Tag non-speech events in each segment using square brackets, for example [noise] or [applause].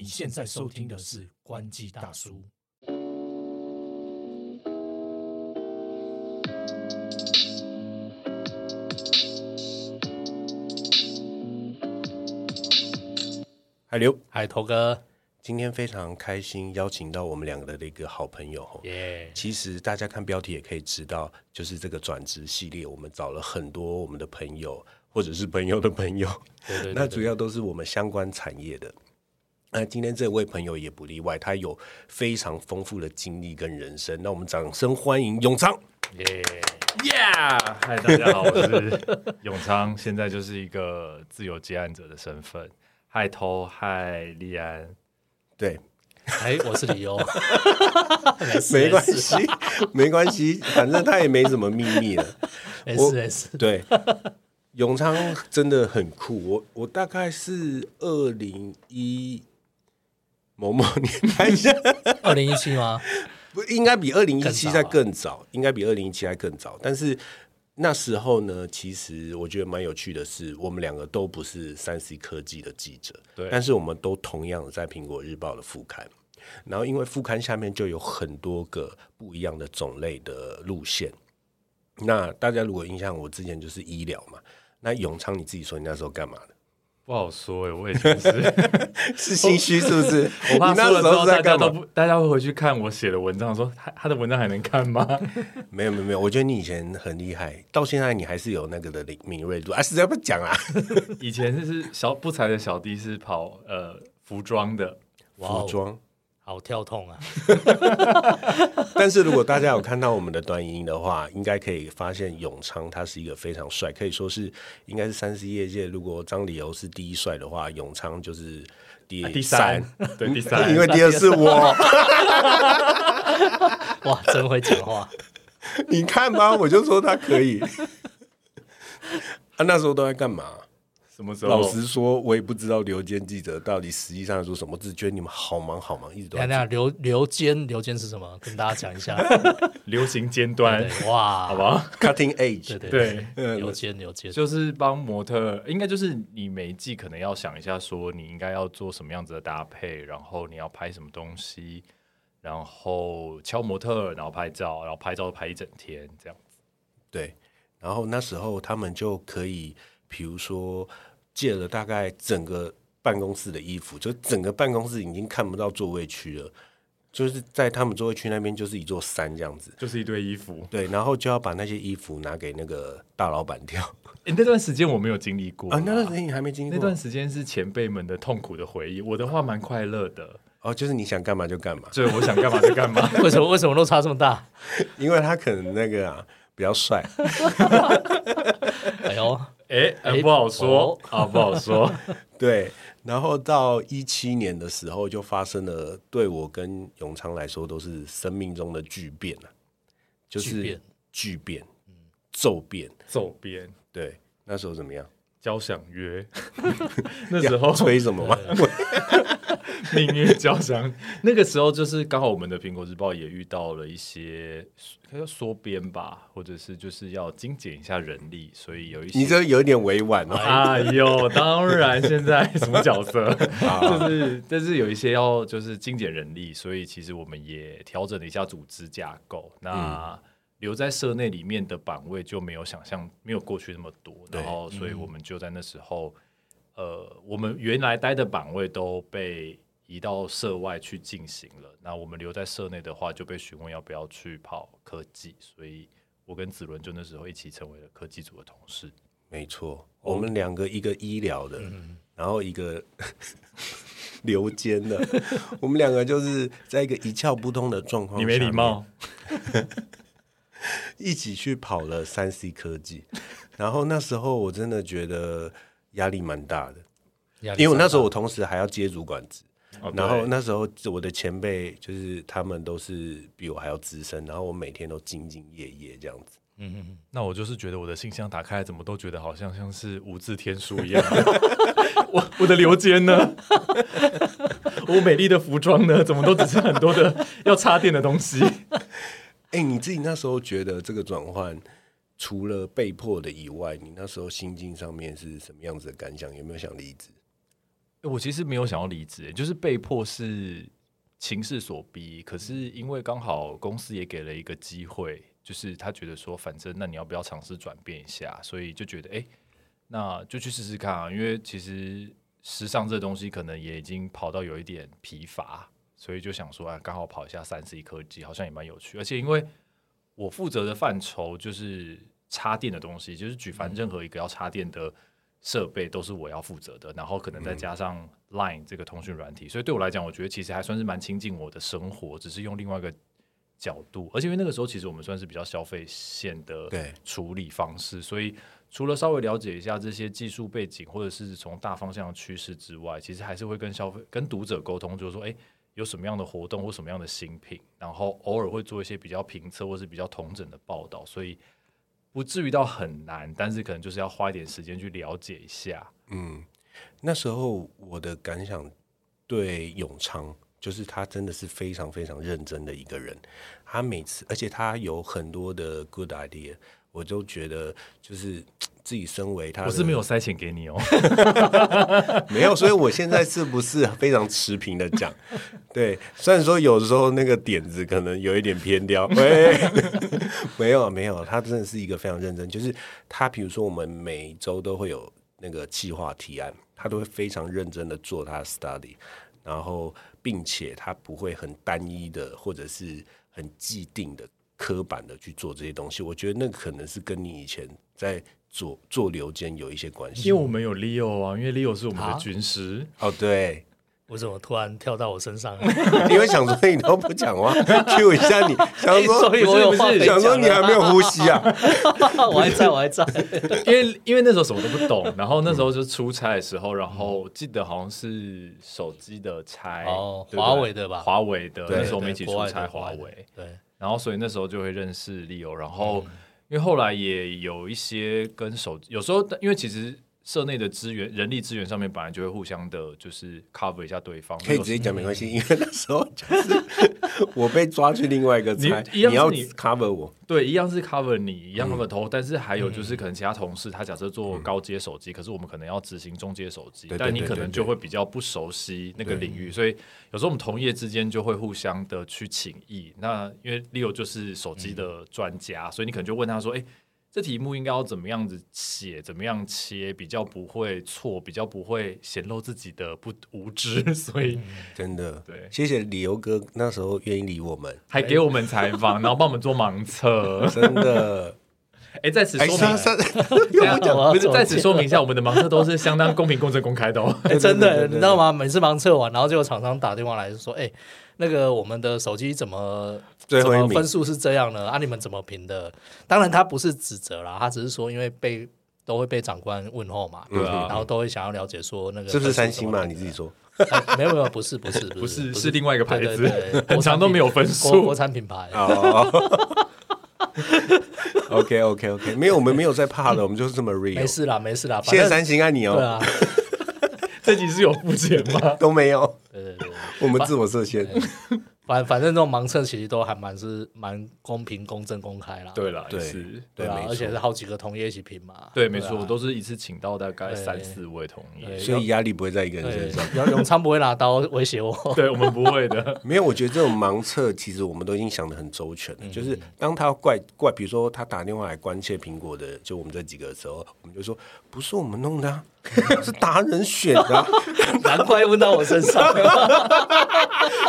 你现在收听的是关机大叔。海流，海，头哥，今天非常开心，邀请到我们两个的一个好朋友哦。耶！其实大家看标题也可以知道，就是这个转职系列，我们找了很多我们的朋友，或者是朋友的朋友，对对对那主要都是我们相关产业的。那今天这位朋友也不例外，他有非常丰富的经历跟人生。那我们掌声欢迎永昌。耶！耶！嗨，大家好，我是永昌，现在就是一个自由接案者的身份。嗨，偷，嗨，利安，对，哎，我是李欧，[laughs] 没关系，[laughs] 没关系，反正他也没什么秘密了。[laughs] 没事没事。对，永昌真的很酷。我我大概是二零一某某年拍下，[laughs] 二零一七吗？不应该比二零一七再更早，应该比二零一七还更早。但是那时候呢，其实我觉得蛮有趣的是，我们两个都不是三 C 科技的记者，对但是我们都同样的在苹果日报的副刊。然后，因为副刊下面就有很多个不一样的种类的路线。那大家如果印象，我之前就是医疗嘛。那永昌，你自己说你那时候干嘛的？不好说哎，我也觉得是，[laughs] 是心虚是不是？[laughs] 我怕你那说了之后时候？大家都不，大家会回去看我写的文章，说他他的文章还能看吗？[laughs] 没有没有没有，我觉得你以前很厉害，到现在你还是有那个的敏敏锐度啊！实在不讲啊，以前就是小不才的小弟是跑呃服装的，服装。好跳痛啊！但是如果大家有看到我们的短影音的话，应该可以发现永昌他是一个非常帅，可以说是应该是三 C 业界，如果张理由是第一帅的话，永昌就是第第三，对第三，因为第二是我。哇，真会讲话。你看吧，我就说他可以。他、那时候都在干嘛？什么时候？老实说，我也不知道刘坚记者到底实际上在做什么，只觉得你们好忙好忙，一直都。等等刘刘坚，刘坚是什么？跟大家讲一下。[laughs] 流行尖端，[laughs] 对哇，好不好？cutting edge，对对对，嗯 [laughs] 刘坚刘坚，就是帮模特，应该就是你每一季可能要想一下，说你应该要做什么样子的搭配，然后你要拍什么东西，然后敲模特，然后拍照，然后拍照拍一整天这样。对，然后那时候他们就可以，比如说借了大概整个办公室的衣服，就整个办公室已经看不到座位区了，就是在他们座位区那边就是一座山这样子。就是一堆衣服。对，然后就要把那些衣服拿给那个大老板挑诶那段时间我没有经历过啊，那段时间你还没经历过那段时间是前辈们的痛苦的回忆。我的话蛮快乐的，哦，就是你想干嘛就干嘛，所以我想干嘛就干嘛。[laughs] 为什么为什么落差这么大？因为他可能那个啊比较帅，[laughs] [laughs] 哎呦，哎、不好说哦啊，不好说。[laughs] 对，然后到一七年的时候，就发生了对我跟永昌来说都是生命中的巨变啊，就是巨变骤变，骤变。对，那时候怎么样？交响乐，[laughs] 那时候吹什么吗？[laughs] 命运交响，那个时候就是刚好我们的苹果日报也遇到了一些，可以说缩编吧，或者是就是要精简一下人力，所以有一些你这有点委婉哦。哎呦，当然现在什么角色，[laughs] 就是但是有一些要就是精简人力，所以其实我们也调整了一下组织架构。那留在社内里面的岗位就没有想象没有过去那么多，然后所以我们就在那时候，呃，我们原来待的岗位都被移到社外去进行了。那我们留在社内的话，就被询问要不要去跑科技，所以我跟子伦就那时候一起成为了科技组的同事。没错，我们两个一个医疗的，嗯然后一个 [laughs] 留监的，我们两个就是在一个一窍不通的状况，你没礼貌，，[laughs] [laughs] 一起去跑了三 C 科技，然后那时候我真的觉得压力蛮大的，因为我那时候我同时还要接主管职。哦然后那时候我的前辈就是他们都是比我还要资深，然后我每天都兢兢业业这样子。嗯嗯嗯，那我就是觉得我的信箱打开来，怎么都觉得好像像是无字天书一样。我我的流肩呢？[laughs] 我美丽的服装呢？怎么都只是很多的要插电的东西？哎、你自己那时候觉得这个转换，除了被迫的以外，你那时候心境上面是什么样子的感想？有没有想离职？我其实没有想要离职，就是被迫是情势所逼。可是因为刚好公司也给了一个机会，就是他觉得说，反正那你要不要尝试转变一下？所以就觉得，哎、那就去试试看啊。因为其实时尚这东西可能也已经跑到有一点疲乏，所以就想说，啊，刚好跑一下三 C 科技，好像也蛮有趣。而且因为我负责的范畴就是插电的东西，就是举凡任何一个要插电的设备都是我要负责的，然后可能再加上 Line 这个通讯软体，所以对我来讲，我觉得其实还算是蛮亲近我的生活，只是用另外一个角度，而且因为那个时候其实我们算是比较消费线的处理方式，所以除了稍微了解一下这些技术背景或者是从大方向的趋势之外，其实还是会跟消费跟读者沟通，就是说，哎、有什么样的活动或什么样的新品，然后偶尔会做一些比较评测或是比较同整的报道，所以不至于到很难，但是可能就是要花一点时间去了解一下。嗯，那时候我的感想对永昌，就是他真的是非常非常认真的一个人。他每次，而且他有很多的 good idea，我都觉得就是自己身为他的，我是没有塞钱给你哦，[laughs] 没有，所以我现在是不是非常持平的讲？[laughs] 对，虽然说有时候那个点子可能有一点偏掉，[laughs] 喂，没有没有，他真的是一个非常认真，就是他比如说我们每周都会有那个计划提案，他都会非常认真的做他的 study，然后并且他不会很单一的或者是很既定的刻板的去做这些东西。我觉得那可能是跟你以前在做做流间有一些关系。因为我们有 Leo 啊，因为 Leo 是我们的啊军师。哦，对。我怎么突然跳到我身上？[laughs] 你会想说你都不讲话，[laughs] Q 一下你，[laughs] 想说所以我有话想说你还没有呼吸啊？我还在，我还在。因为因为那时候什么都不懂，然后那时候就出差的时候，然后记得好像是手机的拆华为的吧华为的，那时候我们一起出差华为，对，然后所以那时候就会认识 Leo，然后、嗯因为后来也有一些跟手有时候因为其实社内的资源人力资源上面本来就会互相的，就是 cover 一下对方，可以直接讲没关系，因为那时候就是 [laughs] 我被抓去另外一个猜，你一样是要你 cover 我，对，一样是 cover 你，一样嗯。cover 头，但是还有就是可能其他同事他假设做高阶手机，可是我们可能要执行中阶手机，但你可能就会比较不熟悉那个领域，所以有时候我们同业之间就会互相的去请益。那因为 Leo 就是手机的专家，所以你可能就问他说：“哎、这题目应该要怎么样子写，怎么样切，比较不会错，比较不会显露自己的不无知，[laughs] 所以真的。对谢谢理由哥那时候愿意理我们，还给我们采访，然后帮我们做盲测。[laughs] 真的。哎、在此哎，说明 [laughs] 又不讲不是在此说明一下，我们的盲测都是相当公平、公正、公开的哦。哎，真的，你知道吗？每次盲测完，然后就有厂商打电话来说：“哎，那个我们的手机怎么最后一名怎么分数是这样呢？啊，你们怎么评的？”当然，他不是指责啦，他只是说，因为被都会被长官问候嘛，对啊然后都会想要了解说那个是不是三星嘛？你自己说。哎没有没有，不是不是不是，[laughs] 是是另外一个牌子 [laughs] 很长都没有分数国数。产品牌。哦，OK OK OK，没有，我们没有在怕的，[laughs] 我们就是这么没 real。事啦，没事啦，谢谢三星爱你哦，对啊，这集是有付钱吗？都没有，对对对，我们自我设限。反反正这种盲测其实都还蛮是蛮公平、公正、公开啦。对啦，对是，啊对啊，而且是好几个同业一起评嘛。对，没错，啊我都是一次请到大概三四位同对业。所以压力不会在一个人身上。，永永昌不会拿刀威胁我。[laughs] 对我们不会的，[laughs] 没有，我觉得这种盲测其实我们都已经想的很周全了。就是当他怪怪，比如说他打电话来关切苹果的，就我们这几个的时候，我们就说不是我们弄的、啊，[laughs] 是达人选的啊、[laughs] 难怪问到我身上。[laughs]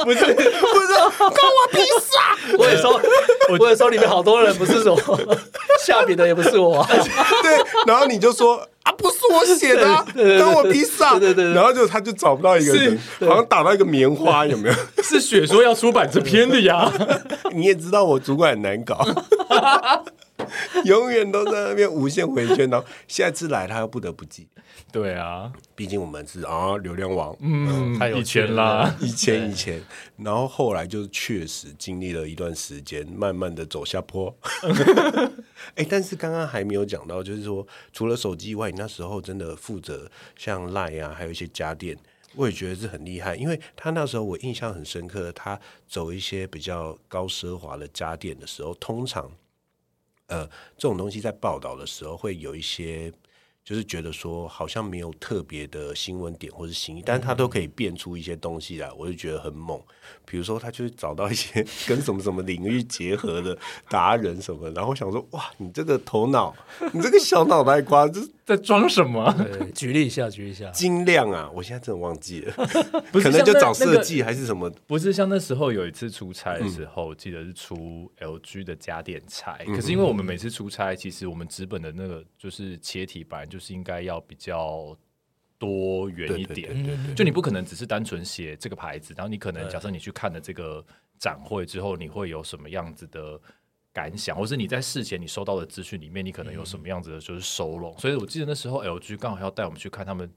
不是不是关我屁事啊！我也说，我也说里面好多人不是我下笔的，也不是我。对，然后你就说啊，不是我写的、啊，对对对关我屁事啊！对对对对然后就他就找不到一个人，好像打到一个棉花，有没有？是雪说要出版这篇的呀。你也知道我主管很难搞，[laughs] 永远都在那边无限回圈，然后下次来他又不得不记，对啊，毕竟我们是啊流量王，嗯太，有以趣了前啦，[laughs] 一千一千，然后后来就确实经历了一段时间，慢慢的走下坡。[laughs] 哎、但是刚刚还没有讲到，就是说除了手机以外，你那时候真的负责像 Line 啊，还有一些家电，我也觉得是很厉害，因为他那时候我印象很深刻，他走一些比较高奢华的家电的时候，通常呃这种东西在报道的时候会有一些。就是觉得说好像没有特别的新闻点或是新意，但是他都可以变出一些东西来，我就觉得很猛。比如说，他就是找到一些 [laughs] 跟什么什么领域结合的达人什么，然后想说，哇，你这个头脑，你这个小脑袋瓜，这在装什么？对，举例一下，举例一下。精亮啊！我现在真的忘记了，[laughs] 不是可能就找设计还是什么。不是像那时候有一次出差的时候，记得是出 LG 的家电材。可是因为我们每次出差，其实我们纸本的那个就是切体本来就是应该要比较多元一点，对对就你不可能只是单纯写这个牌子，然后你可能假设你去看了这个展会之后，你会有什么样子的感想，或是你在事前你收到的资讯里面，你可能有什么样子的就是收拢。所以我记得那时候 LG 刚好要带我们去看他们。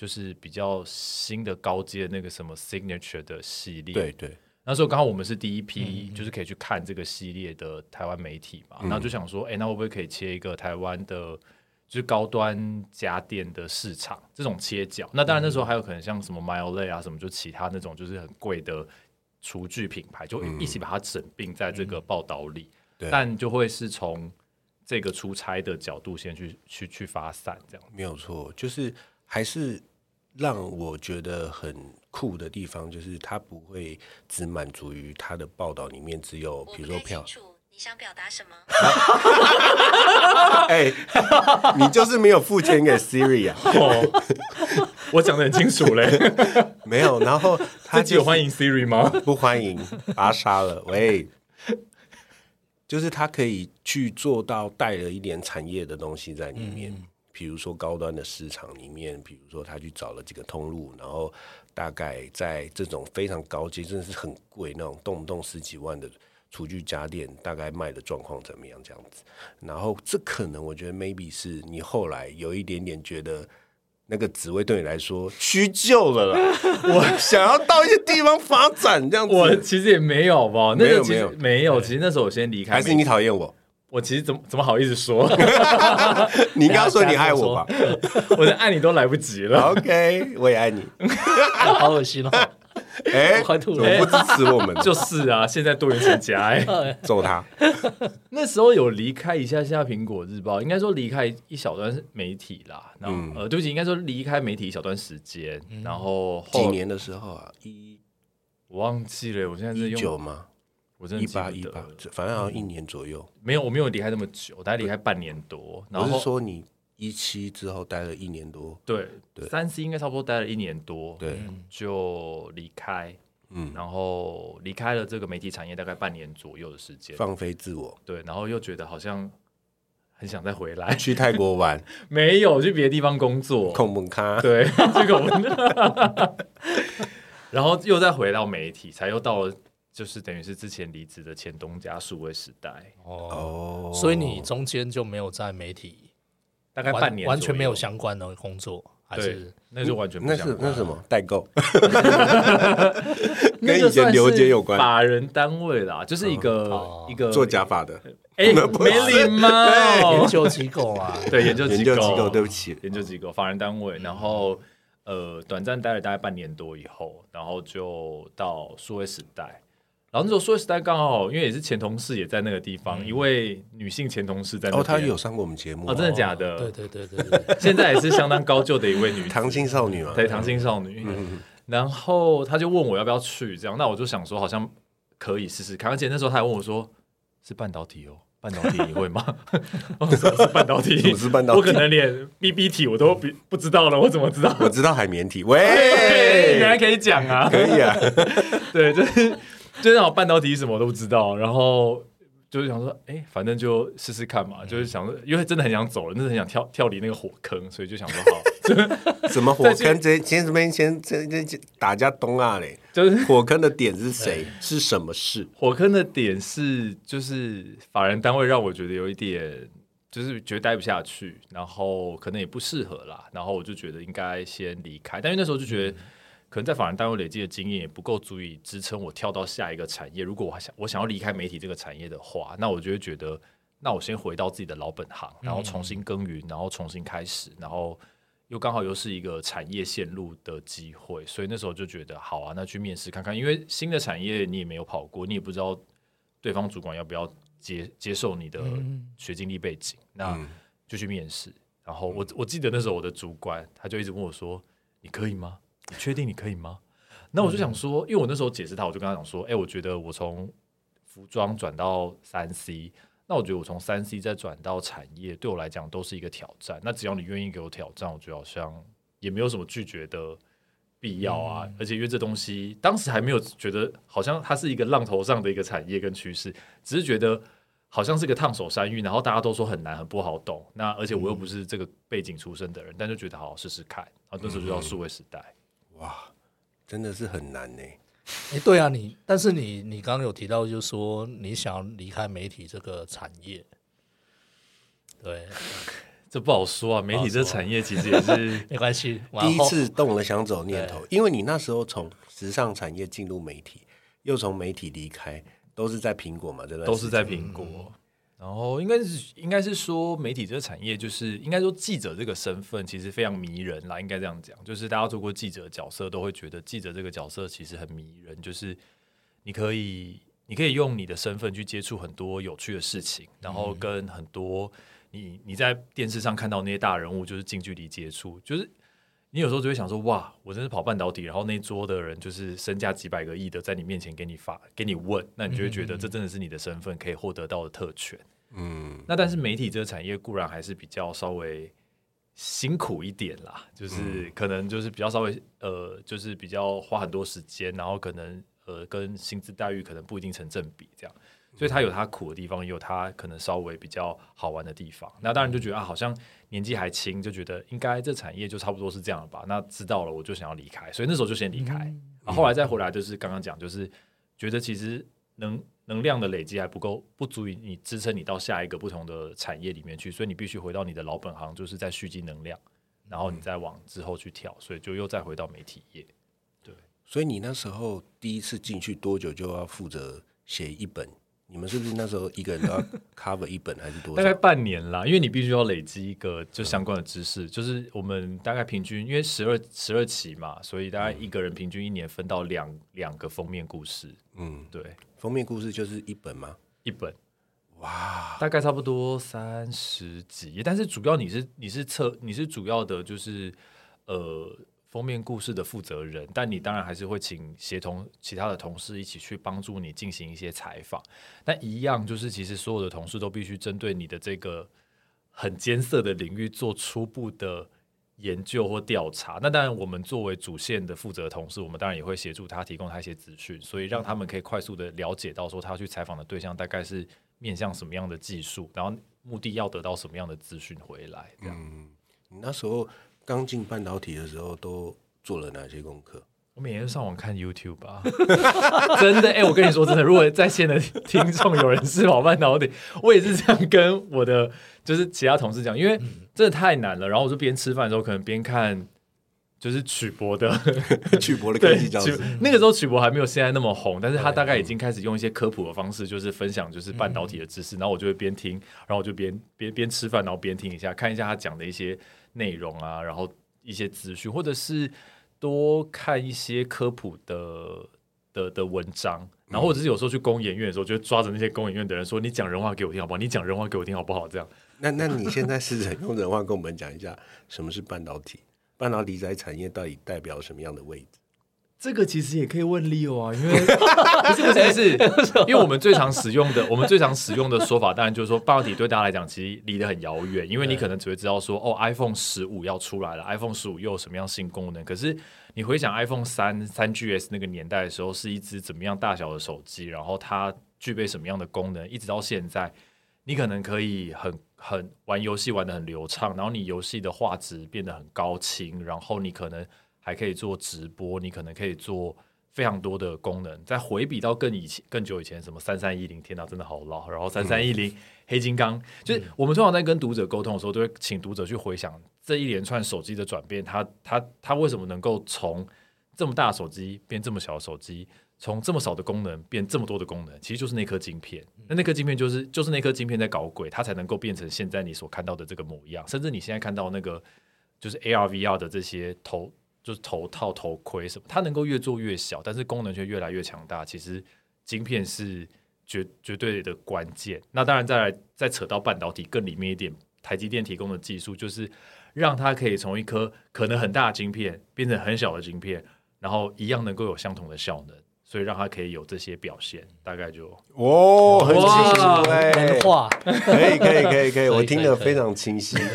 就是比较新的高阶那个什么 signature 的系列，对对，那时候刚好我们是第一批，就是可以去看这个系列的台湾媒体嘛，然后就想说，哎、那会不会可以切一个台湾的，就是高端家电的市场这种切角？那当然那时候还有可能像什么 Miele 啊，什么就其他那种就是很贵的厨具品牌，就一起把它整并在这个报道里，对但就会是从这个出差的角度先去去去发散这样。没有错，就是还是让我觉得很酷的地方，就是他不会只满足于他的报道里面只有比如说票，你想表达什么。[laughs] 哎、你就是没有付钱给 Siri 啊？哦，[laughs] 我讲的很清楚嘞，[laughs] 没有，然后他就是这集有欢迎 Siri 吗？不欢迎，把他杀了。喂，就是他可以去做到带了一点产业的东西在里面，比如说高端的市场里面，比如说他去找了几个通路，然后大概在这种非常高阶，真的是很贵那种，动不动十几万的。厨具家电大概卖的状况怎么样？这样子，然后这可能我觉得 maybe 是你后来有一点点觉得那个职位对你来说 [laughs] 屈就了啦，[laughs] 我想要到一些地方发展这样子。我其实也没有吧，那没有个其实没有没有，其实那时候我先离开，还是你讨厌我？我其实怎么怎么好意思说，[laughs] 你刚刚说你爱我吧我的爱你都来不及了。？OK，我也爱你。好恶心哦！[laughs] 哎、我快吐了怎么不支持我们？[laughs] 就是啊，现在多元成家哎、[laughs] 揍他。那时候有离开一下下苹果日报，应该说离开一小段媒体啦。然后、嗯呃，对不起，应该说离开媒体一小段时间。然后几年的时候啊？一我忘记了，我现在是用九吗？我真的一八一八，反正好像一年左右。没有，我没有离开那么久，我大概离开半年多。然我是后说你一七之后待了一年多，对对。三 C 应该差不多待了一年多，对，就离开。嗯，然后离开了这个媒体产业大概半年左右的时间，放飞自我，对，然后又觉得好像很想再回来，去泰国玩，[laughs] 没有去别的地方工作，控不咖。对，[laughs] 这个我，[laughs] 然后又再回到媒体，才又到了就是等于是之前离职的前东家数位时代，哦，哦，所以你中间就没有在媒体完大概半年完全没有相关的工作，还对是，那就完全不那是那是什么？代购？[laughs] 跟以前刘杰有关。法人单位啦，就是一个、哦一个做假发的。哎，[laughs] 没礼貌。研，究机构啊？[laughs] 对研究研究机构，对不起，研究机构、法人单位，然后呃，短暂待了大概半年多以后，然后就到数位时代。然后那时候数位时代刚好，因为也是前同事也在那个地方，一位女性前同事在那哦，她也有上过我们节目哦，真的假的？对对对对对，[laughs] 现在也是相当高就的一位女子唐青少女嘛，对糖心少女。然后她就问我要不要去，这样，那我就想说好像可以试试看。而且那时候她还问我说：“是半导体哦，半导体你会吗？” [laughs] 半导体？什么是半导体我可能连 BB 体我都不不知道了，我怎么知道？我知道海绵体，哎，喂，[laughs] 原来可以讲啊！可以啊，对，就是 [laughs] 就是半导体什么都不知道，然后就是想说，哎、反正就试试看嘛，就是想说，因为真的很想走了，真的很想跳跳离那个火坑，所以就想说，好，[laughs] 什么火坑？这先这边先这这这打架东啊嘞，就是 [laughs] 火坑的点是谁？是什么事？火坑的点是，就是法人单位让我觉得有一点。就是觉得待不下去，然后可能也不适合啦，然后我就觉得应该先离开。但因为那时候就觉得，可能在法人单位累积的经验也不够足以支撑我跳到下一个产业。如果我还想我想要离开媒体这个产业的话，那我就会觉得，那我先回到自己的老本行，然后重新耕耘，然后重新开始，然后又刚好又是一个产业线路的机会，所以那时候就觉得好啊，那去面试看看，因为新的产业你也没有跑过，你也不知道对方主管要不要接接受你的学经历背景，那嗯就去面试。然然后我我记得那时候我的主管他就一直问我说：“你可以吗？你确定你可以吗？”那我就想说，因为我那时候解释他，我就跟他讲说：“哎、我觉得我从服装转到三 C，那我觉得我从三 C 再转到产业，对我来讲都是一个挑战。那只要你愿意给我挑战，我觉得好像也没有什么拒绝的必要啊。而且因为这东西当时还没有觉得好像它是一个浪头上的一个产业跟趋势，只是觉得好像是个烫手山芋，然后大家都说很难很不好懂。那而且我又不是这个背景出身的人，但就觉得好好试试看。然后那时候就到数位时代。哇，真的是很难呢。哎、对啊，你但是你你刚刚有提到，就是说你想要离开媒体这个产业，对，[laughs] 这不好说啊，媒体这产业其实也是 [laughs] 没关系，第一次动了想走念头，因为你那时候从时尚产业进入媒体，又从媒体离开，都是在苹果嘛，对不对都是在苹果。然后应该是应该是说媒体这个产业，就是应该说记者这个身份其实非常迷人啦，应该这样讲。就是大家做过记者角色，都会觉得记者这个角色其实很迷人，就是你可以你可以用你的身份去接触很多有趣的事情，然后跟很多你你在电视上看到那些大人物，就是近距离接触，就是你有时候就会想说，哇，我真是跑半导体，然后那桌的人就是身价几百个亿的，在你面前给你发给你问，那你就会觉得这真的是你的身份可以获得到的特权。嗯，那但是媒体这个产业固然还是比较稍微辛苦一点啦，就是可能就是比较稍微呃，就是比较花很多时间，然后可能呃跟薪资待遇可能不一定成正比这样。所以它有它苦的地方，也有它可能稍微比较好玩的地方。那当然就觉得啊，好像年纪还轻，就觉得应该这产业就差不多是这样了吧。那知道了，我就想要离开，所以那时候就先离开。然，后来再回来，就是刚刚讲，就是觉得其实能能量的累积还不够，不足以你支撑你到下一个不同的产业里面去，所以你必须回到你的老本行，就是在蓄积能量，然后你再往之后去跳，所以就又再回到媒体业。对所以你那时候第一次进去多久就要负责写一本？你们是不是那时候一个人都要 [laughs] cover 一本还是多大概？半年啦，因为你必须要累积一个就相关的知识，就是我们大概平均，因为十二十二期嘛，所以大概一个人平均一年分到两两个封面故事，嗯，对，封面故事就是一本吗？一本哇，大概差不多三十集，但是主要你是你是测你是主要的就是呃封面故事的负责人，但你当然还是会请协同其他的同事一起去帮助你进行一些采访，但一样就是其实所有的同事都必须针对你的这个很艰涩的领域做初步的。研究或调查，那当然，我们作为主线的负责同事，我们当然也会协助他提供他一些资讯，所以让他们可以快速的了解到说他去采访的对象大概是面向什么样的技术，然后目的要得到什么样的资讯回来，这样。你那时候刚进半导体的时候都做了哪些功课？我每天上网看 YouTube 吧，[laughs] 真的，哎、我跟你说真的，如果在线的听众有人是跑半导体，我也是这样跟我的就是其他同事讲，因为真的太难了。然后我就边吃饭的时候，可能边看就是曲博的 [laughs] 曲博的科技教室，那个时候曲博还没有现在那么红，但是他大概已经开始用一些科普的方式，就是分享就是半导体的知识，然后我就会边听，然后我就边边边吃饭，然后边听一下，看一下他讲的一些内容啊，然后一些资讯，或者是多看一些科普的的的文章，然后或者是有时候去公演院的时候，就抓着那些公演院的人说：“你讲人话给我听好不好？你讲人话给我听好不好？”这样。那那你现在试着用人话跟我们讲一下什么是半导体？半导体在产业到底代表什么样的位置？这个其实也可以问 Leo 啊，[laughs] 因为不是不是不是，[laughs] 因为我们最常使用的，我们最常使用的说法，当然就是说半导体对大家来讲其实离得很遥远，因为你可能只会知道说，哦，iPhone 十五要出来了，iPhone 十五又有什么样新功能？可是你回想 iPhone 三三 GS 那个年代的时候，是一只怎么样大小的手机，然后它具备什么样的功能，一直到现在，你可能可以很很玩游戏玩得很流畅，然后你游戏的画质变得很高清，然后你可能还可以做直播，你可能可以做非常多的功能。再回比到更以前、更久以前，什么三三一零，天哪，真的好老。然后三三一零黑金刚，就是我们通常在跟读者沟通的时候，都会请读者去回想这一连串手机的转变，它它它为什么能够从这么大手机变这么小的手机？从这么少的功能变这么多的功能，其实就是那颗晶片。那那颗晶片就是就是那颗晶片在搞鬼，它才能够变成现在你所看到的这个模样。甚至你现在看到那个就是 AR、VR 的这些头，就是头套、头盔什么，它能够越做越小，但是功能却越来越强大。其实晶片是绝绝对的关键。那当然再来再扯到半导体更里面一点，台积电提供的技术，就是让它可以从一颗可能很大的晶片变成很小的晶片，然后一样能够有相同的效能，所以让它可以有这些表现。大概就哦，很清楚哇哎、文化，可以可以可以可以，我听得非常清晰。[laughs]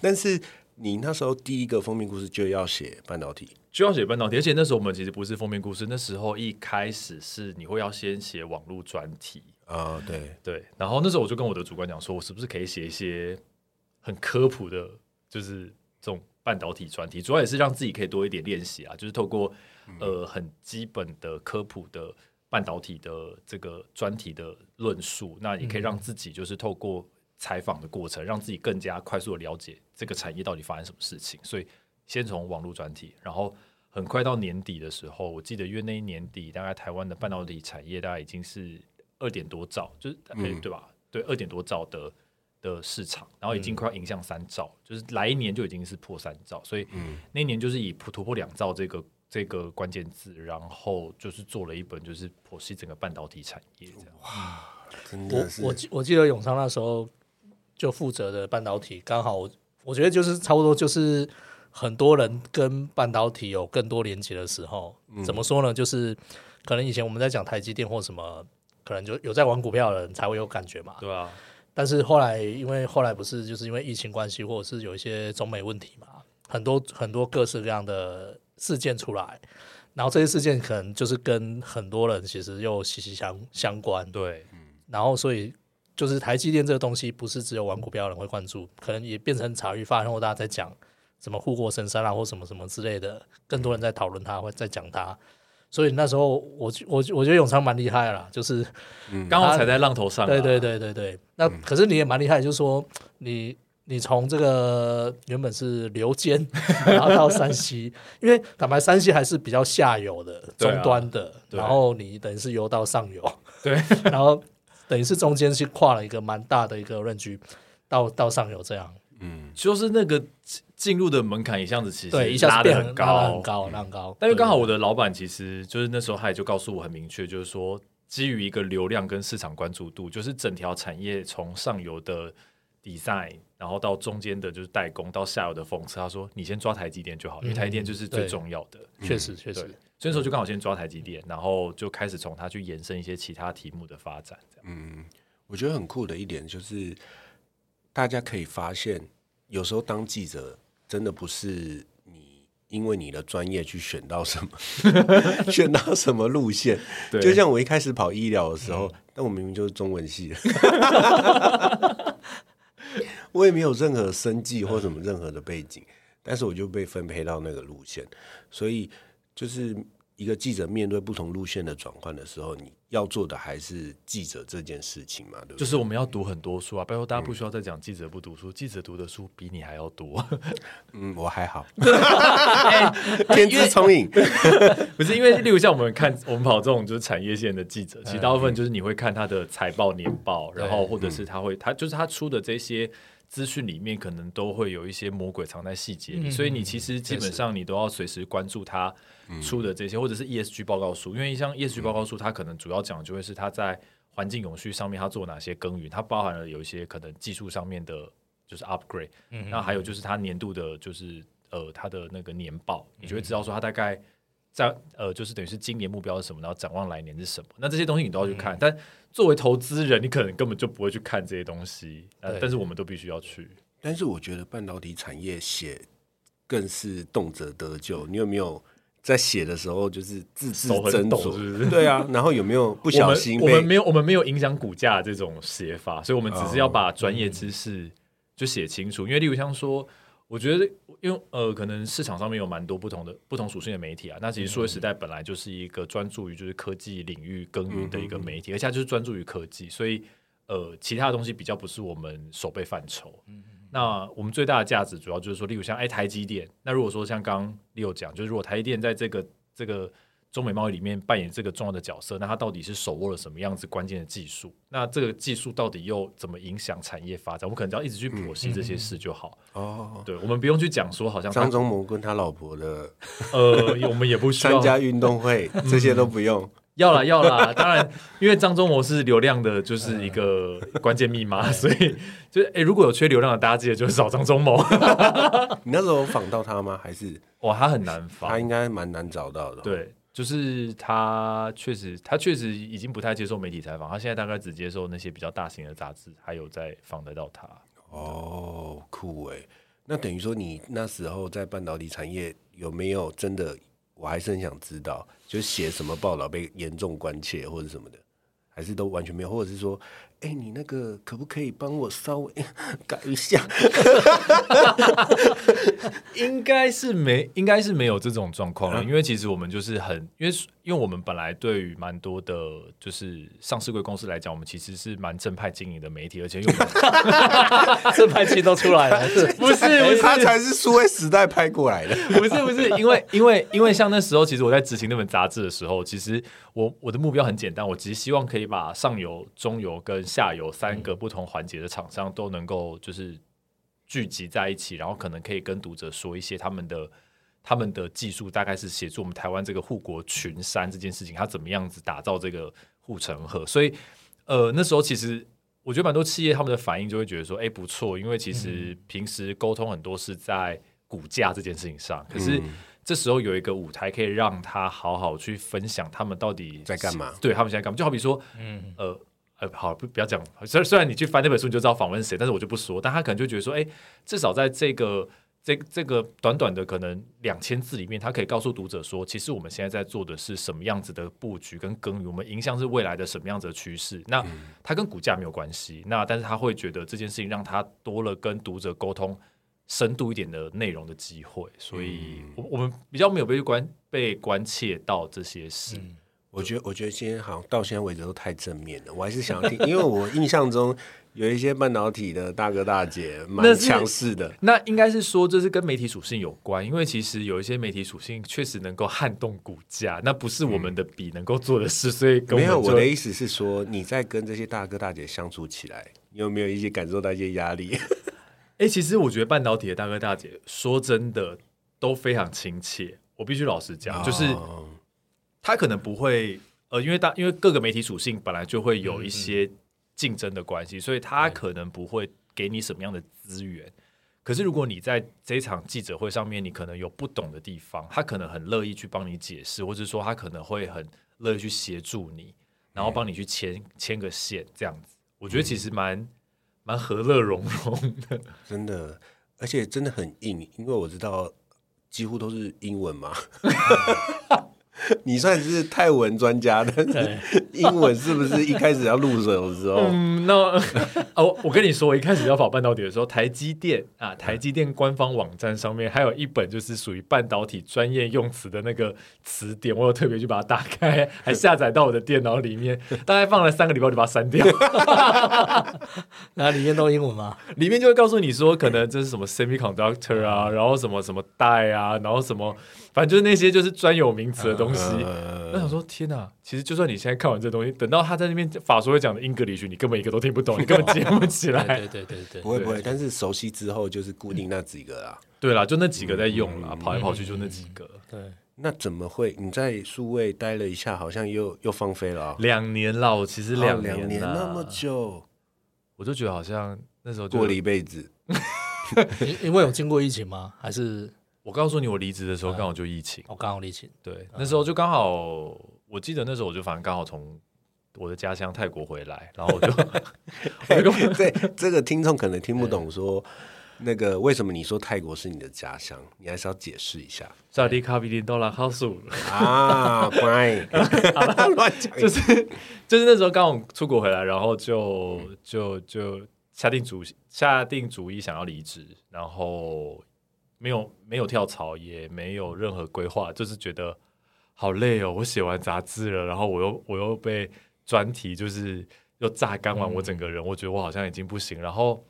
但是你那时候第一个封面故事就要写半导体，就要写半导体，而且那时候我们其实不是封面故事，那时候一开始是你会要先写网络专题，啊、对，对，然后那时候我就跟我的主管讲说，我是不是可以写一些很科普的，就是这种半导体专题，主要也是让自己可以多一点练习啊，就是透过呃很基本的科普的半导体的这个专题的论述，那也可以让自己就是透过采访的过程，让自己更加快速的了解这个产业到底发生什么事情，所以先从网络专题，然后。很快到年底的时候，我记得因为那一年底，大概台湾的半导体产业大概已经是二点多兆，就是、诶对吧？对，二点多兆的的市场，然后已经快要迎向三兆，就是来一年就已经是破三兆，所以那一年就是以突破两兆这个这个关键字，然后就是做了一本就是剖析整个半导体产业这样。真的是我我记我记得永昌那时候就负责的半导体，刚好我我觉得就是差不多就是很多人跟半导体有更多连接的时候，怎么说呢？就是可能以前我们在讲台积电或什么，可能就有在玩股票的人才会有感觉嘛。对啊，但是后来因为后来不是就是因为疫情关系，或者是有一些中美问题嘛，很多很多各式各样的事件出来。然后这些事件可能就是跟很多人其实又息息相相关，对，然后所以就是台积电这个东西，不是只有玩股票的人会关注，可能也变成茶余饭后大家在讲什么护国神山啊，或什么什么之类的，更多人在讨论它，会在讲它。所以那时候我我我觉得永昌蛮厉害的啦，就是刚好踩在浪头上、啊。对对对对对。那可是你也蛮厉害，就是说你你从这个原本是流间，然后到山西，因为坦白山西还是比较下游的终端的，对然后你等于是游到上游，对，然后等于是中间是跨了一个蛮大的一个论据，到到上游这样，嗯就是那个进进入的门槛一下子其实对，一下拉子变得很高，很高，很高。但因为刚好我的老板其实就是那时候他也就告诉我很明确，就是说基于一个流量跟市场关注度，就是整条产业从上游的 design，然后到中间的就是代工，到下游的封测，他说你先抓台积电就好，因为台积电就是最重要的。确实确对。实，，所以那时候就刚好先抓台积电，然后就开始从它去延伸一些其他题目的发展，这样。我觉得很酷的一点就是，大家可以发现，有时候当记者真的不是你因为你的专业去选到什么，[laughs] 选到什么路线。对就像我一开始跑医疗的时候，但我明明就是中文系的，[laughs] 我也没有任何生计或什么任何的背景，但是我就被分配到那个路线，所以就是一个记者面对不同路线的转换的时候，你要做的还是记者这件事情嘛，对不对？就是我们要读很多书啊，拜托大家不需要再讲记者不读书，记者读的书比你还要多。[laughs] 嗯，我还好 [laughs] [laughs] 天资聪颖，不是因为，例如像我们看我们跑这种就是产业线的记者，其实大部分就是你会看他的财报、年报，然后或者是他会他就是他出的这些资讯里面，可能都会有一些魔鬼藏在细节里，所以你其实基本上你都要随时关注它出的这些，或者是 ESG 报告书，因为像 ESG 报告书，它可能主要讲的就会是它在环境永续上面它做哪些耕耘，它包含了有一些可能技术上面的，就是 upgrade，那还有就是它年度的，就是呃它的那个年报，你就会知道说它大概在呃就是等于是今年目标是什么，然后展望来年是什么。那这些东西你都要去看，但作为投资人，你可能根本就不会去看这些东西，呃，对但是我们都必须要去。但是我觉得半导体产业写更是动辄得救。你有没有在写的时候就是字字斟酌？是不是对啊，然后有没有 [laughs] 不小心被我们没有我们没有影响股价这种写法，所以我们只是要把专业知识就写清楚。因为例如像说，我觉得因为呃，可能市场上面有蛮多不同的不同属性的媒体啊。那其实数位时代本来就是一个专注于就是科技领域耕耘的一个媒体，而且它就是专注于科技，所以呃，其他的东西比较不是我们手背范畴。那我们最大的价值主要就是说，例如像哎台积电，那如果说像刚刚 Leo 讲，就是如果台积电在这个这个中美贸易里面扮演这个重要的角色，那它到底是手握了什么样子关键的技术？那这个技术到底又怎么影响产业发展？我们可能只要一直去剖析这些事就好。哦。对，我们不用去讲说好像张忠谋跟他老婆的 [laughs] 呃，我们也不需要参加运动会，[laughs] 这些都不用。要啦要啦，当然，因为张忠谋是流量的，就是一个关键密码，所以就是哎、如果有缺流量的，大家记得就是找张忠谋。[laughs] 你那时候访到他吗？还是哇，他很难访他，应该蛮难找到的？，对，就是他确实，他确实已经不太接受媒体采访，他现在大概只接受那些比较大型的杂志，还有在访得到他。哦，酷诶。那等于说你那时候在半导体产业有没有真的？我还是很想知道，就写什么报道被严重关切或者什么的，还是都完全没有，或者是说，哎、你那个可不可以帮我稍微改一下？[laughs] 应该是没，应该是没有这种状况了，因为其实我们就是很，因为因为我们本来对于蛮多的，就是上市贵公司来讲，我们其实是蛮正派经营的媒体，而且因为我们这拍期都出来了，[laughs] 是不是不是他才是数位时代拍过来的。[laughs] 不是不是，因为因为因为像那时候，其实我在执行那本杂志的时候，其实我我的目标很简单，我只是希望可以把上游、中游跟下游三个不同环节的厂商都能够就是聚集在一起，然后可能可以跟读者说一些他们的他们的技术，大概是协助我们台湾这个护国群山这件事情，它怎么样子打造这个护城河。所以呃，那时候其实。我觉得蛮多企业他们的反应就会觉得说，哎、不错，因为其实平时沟通很多是在股价这件事情上，可是这时候有一个舞台可以让他好好去分享他们到底在干嘛对他们现在干嘛？就好比说，嗯呃。呃，好，不不要讲。虽虽然你去翻那本书，你就知道访问谁，但是我就不说。但他可能就觉得说，哎、至少在这个这这个短短的可能两千字里面，他可以告诉读者说，其实我们现在在做的是什么样子的布局跟耕耘，我们影响是未来的什么样子的趋势。那它跟股价没有关系，那但是他会觉得这件事情让他多了跟读者沟通深度一点的内容的机会，所以我我们比较没有被关被关切到这些事。我觉得，我觉得今天好像到现在为止都太正面了。我还是想听，因为我印象中有一些半导体的大哥大姐 [laughs] 蛮强势的。那应该是说这是跟媒体属性有关，因为其实有一些媒体属性确实能够撼动股价，那不是我们的笔能够做的事，所以没有，我的意思是说，你在跟这些大哥大姐相处起来，你有没有一些感受到一些压力？[laughs] 哎、其实我觉得半导体的大哥大姐，说真的都非常亲切。我必须老实讲，就是哦他可能不会，呃，因为大因为各个媒体属性本来就会有一些竞争的关系，所以他可能不会给你什么样的资源。可是如果你在这场记者会上面，你可能有不懂的地方，他可能很乐意去帮你解释，或者说他可能会很乐意去协助你，然后帮你去牵牵个线，这样子，我觉得其实蛮蛮和乐融融的。真的，而且真的很硬，因为我知道几乎都是英文嘛。[laughs] 你算是泰文专家，但是英文是不是一开始要入手的时候？嗯，那 [laughs] 哦，我跟你说，我一开始要跑半导体的时候，台积电啊，台积电官方网站上面还有一本就是属于半导体专业用词的那个词典，我有特别去把它打开，还下载到我的电脑里面，[laughs] 大概放了三个礼拜我就把它删掉。那里面都英文吗？里面就会告诉你说，可能这是什么 semiconductor 啊，然后什么什么带啊，然后什么，反正就是那些就是专有名词的东西。呃我想说，天哪！其实就算你现在看完这东西，等到他在那边法说会讲的英格里语，你根本一个都听不懂，[laughs] 你根本接不起来。对对对对对不会不会，但是熟悉之后就是固定那几个啦。对啦，就那几个在用啦，跑来跑去就那几个。对，那怎么会？你在数位待了一下，好像又又放飞了啊、两年了，我其实哦两两年啦那么久，我就觉得好像那时候就过了一辈子。[laughs] 因因为有经过疫情吗？还是我告诉你，我离职的时候刚好就疫情，我刚好疫情？对，那时候就刚好，我记得那时候我就反正刚好从我的家乡泰国回来，[laughs] 然后我就 [laughs] 我就跟对这个听众可能听不懂说。那个为什么你说泰国是你的家乡？你还是要解释一下萨迪卡比林多拉哈素，啊！乖，乱讲就是就是那时候刚好出国回来，然后就就就下定主下定主意想要离职，然后没有没有跳槽，也没有任何规划，就是觉得好累哦。我写完杂志了，然后我又我又被专题就是又榨干完我整个人，我觉得我好像已经不行。然后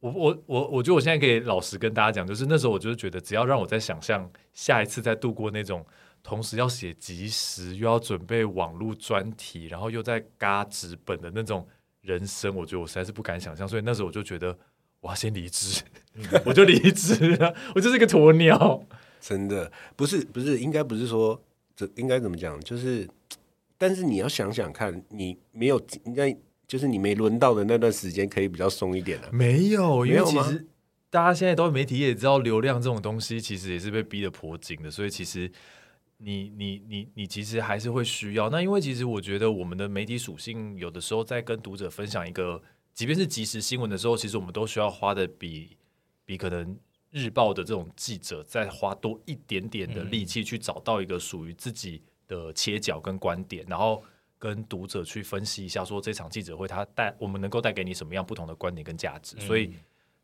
我我我我觉得我现在可以老实跟大家讲，就是那时候我就是觉得，只要让我在想象下一次再度过那种。同时要写即时，又要准备网络专题，然后又在嘎纸本的那种人生，我觉得我实在是不敢想象。所以那时候我就觉得我要先离职，[laughs] 我就离职了，[laughs] 我就是个鸵鸟。真的不是不是，应该不是说这应该怎么讲？就是但是你要想想看，你没有应该就是你没轮到的那段时间，可以比较松一点的、没有，因为其实大家现在都媒体也知道，流量这种东西其实也是被逼得颇紧的，所以其实你你你你其实还是会需要。那因为其实我觉得我们的媒体属性，有的时候在跟读者分享一个，即便是即时新闻的时候，其实我们都需要花的比比可能。日报的这种记者再花多一点点的力气去找到一个属于自己的切角跟观点，然后跟读者去分析一下，说这场记者会他带我们能够带给你什么样不同的观点跟价值，所以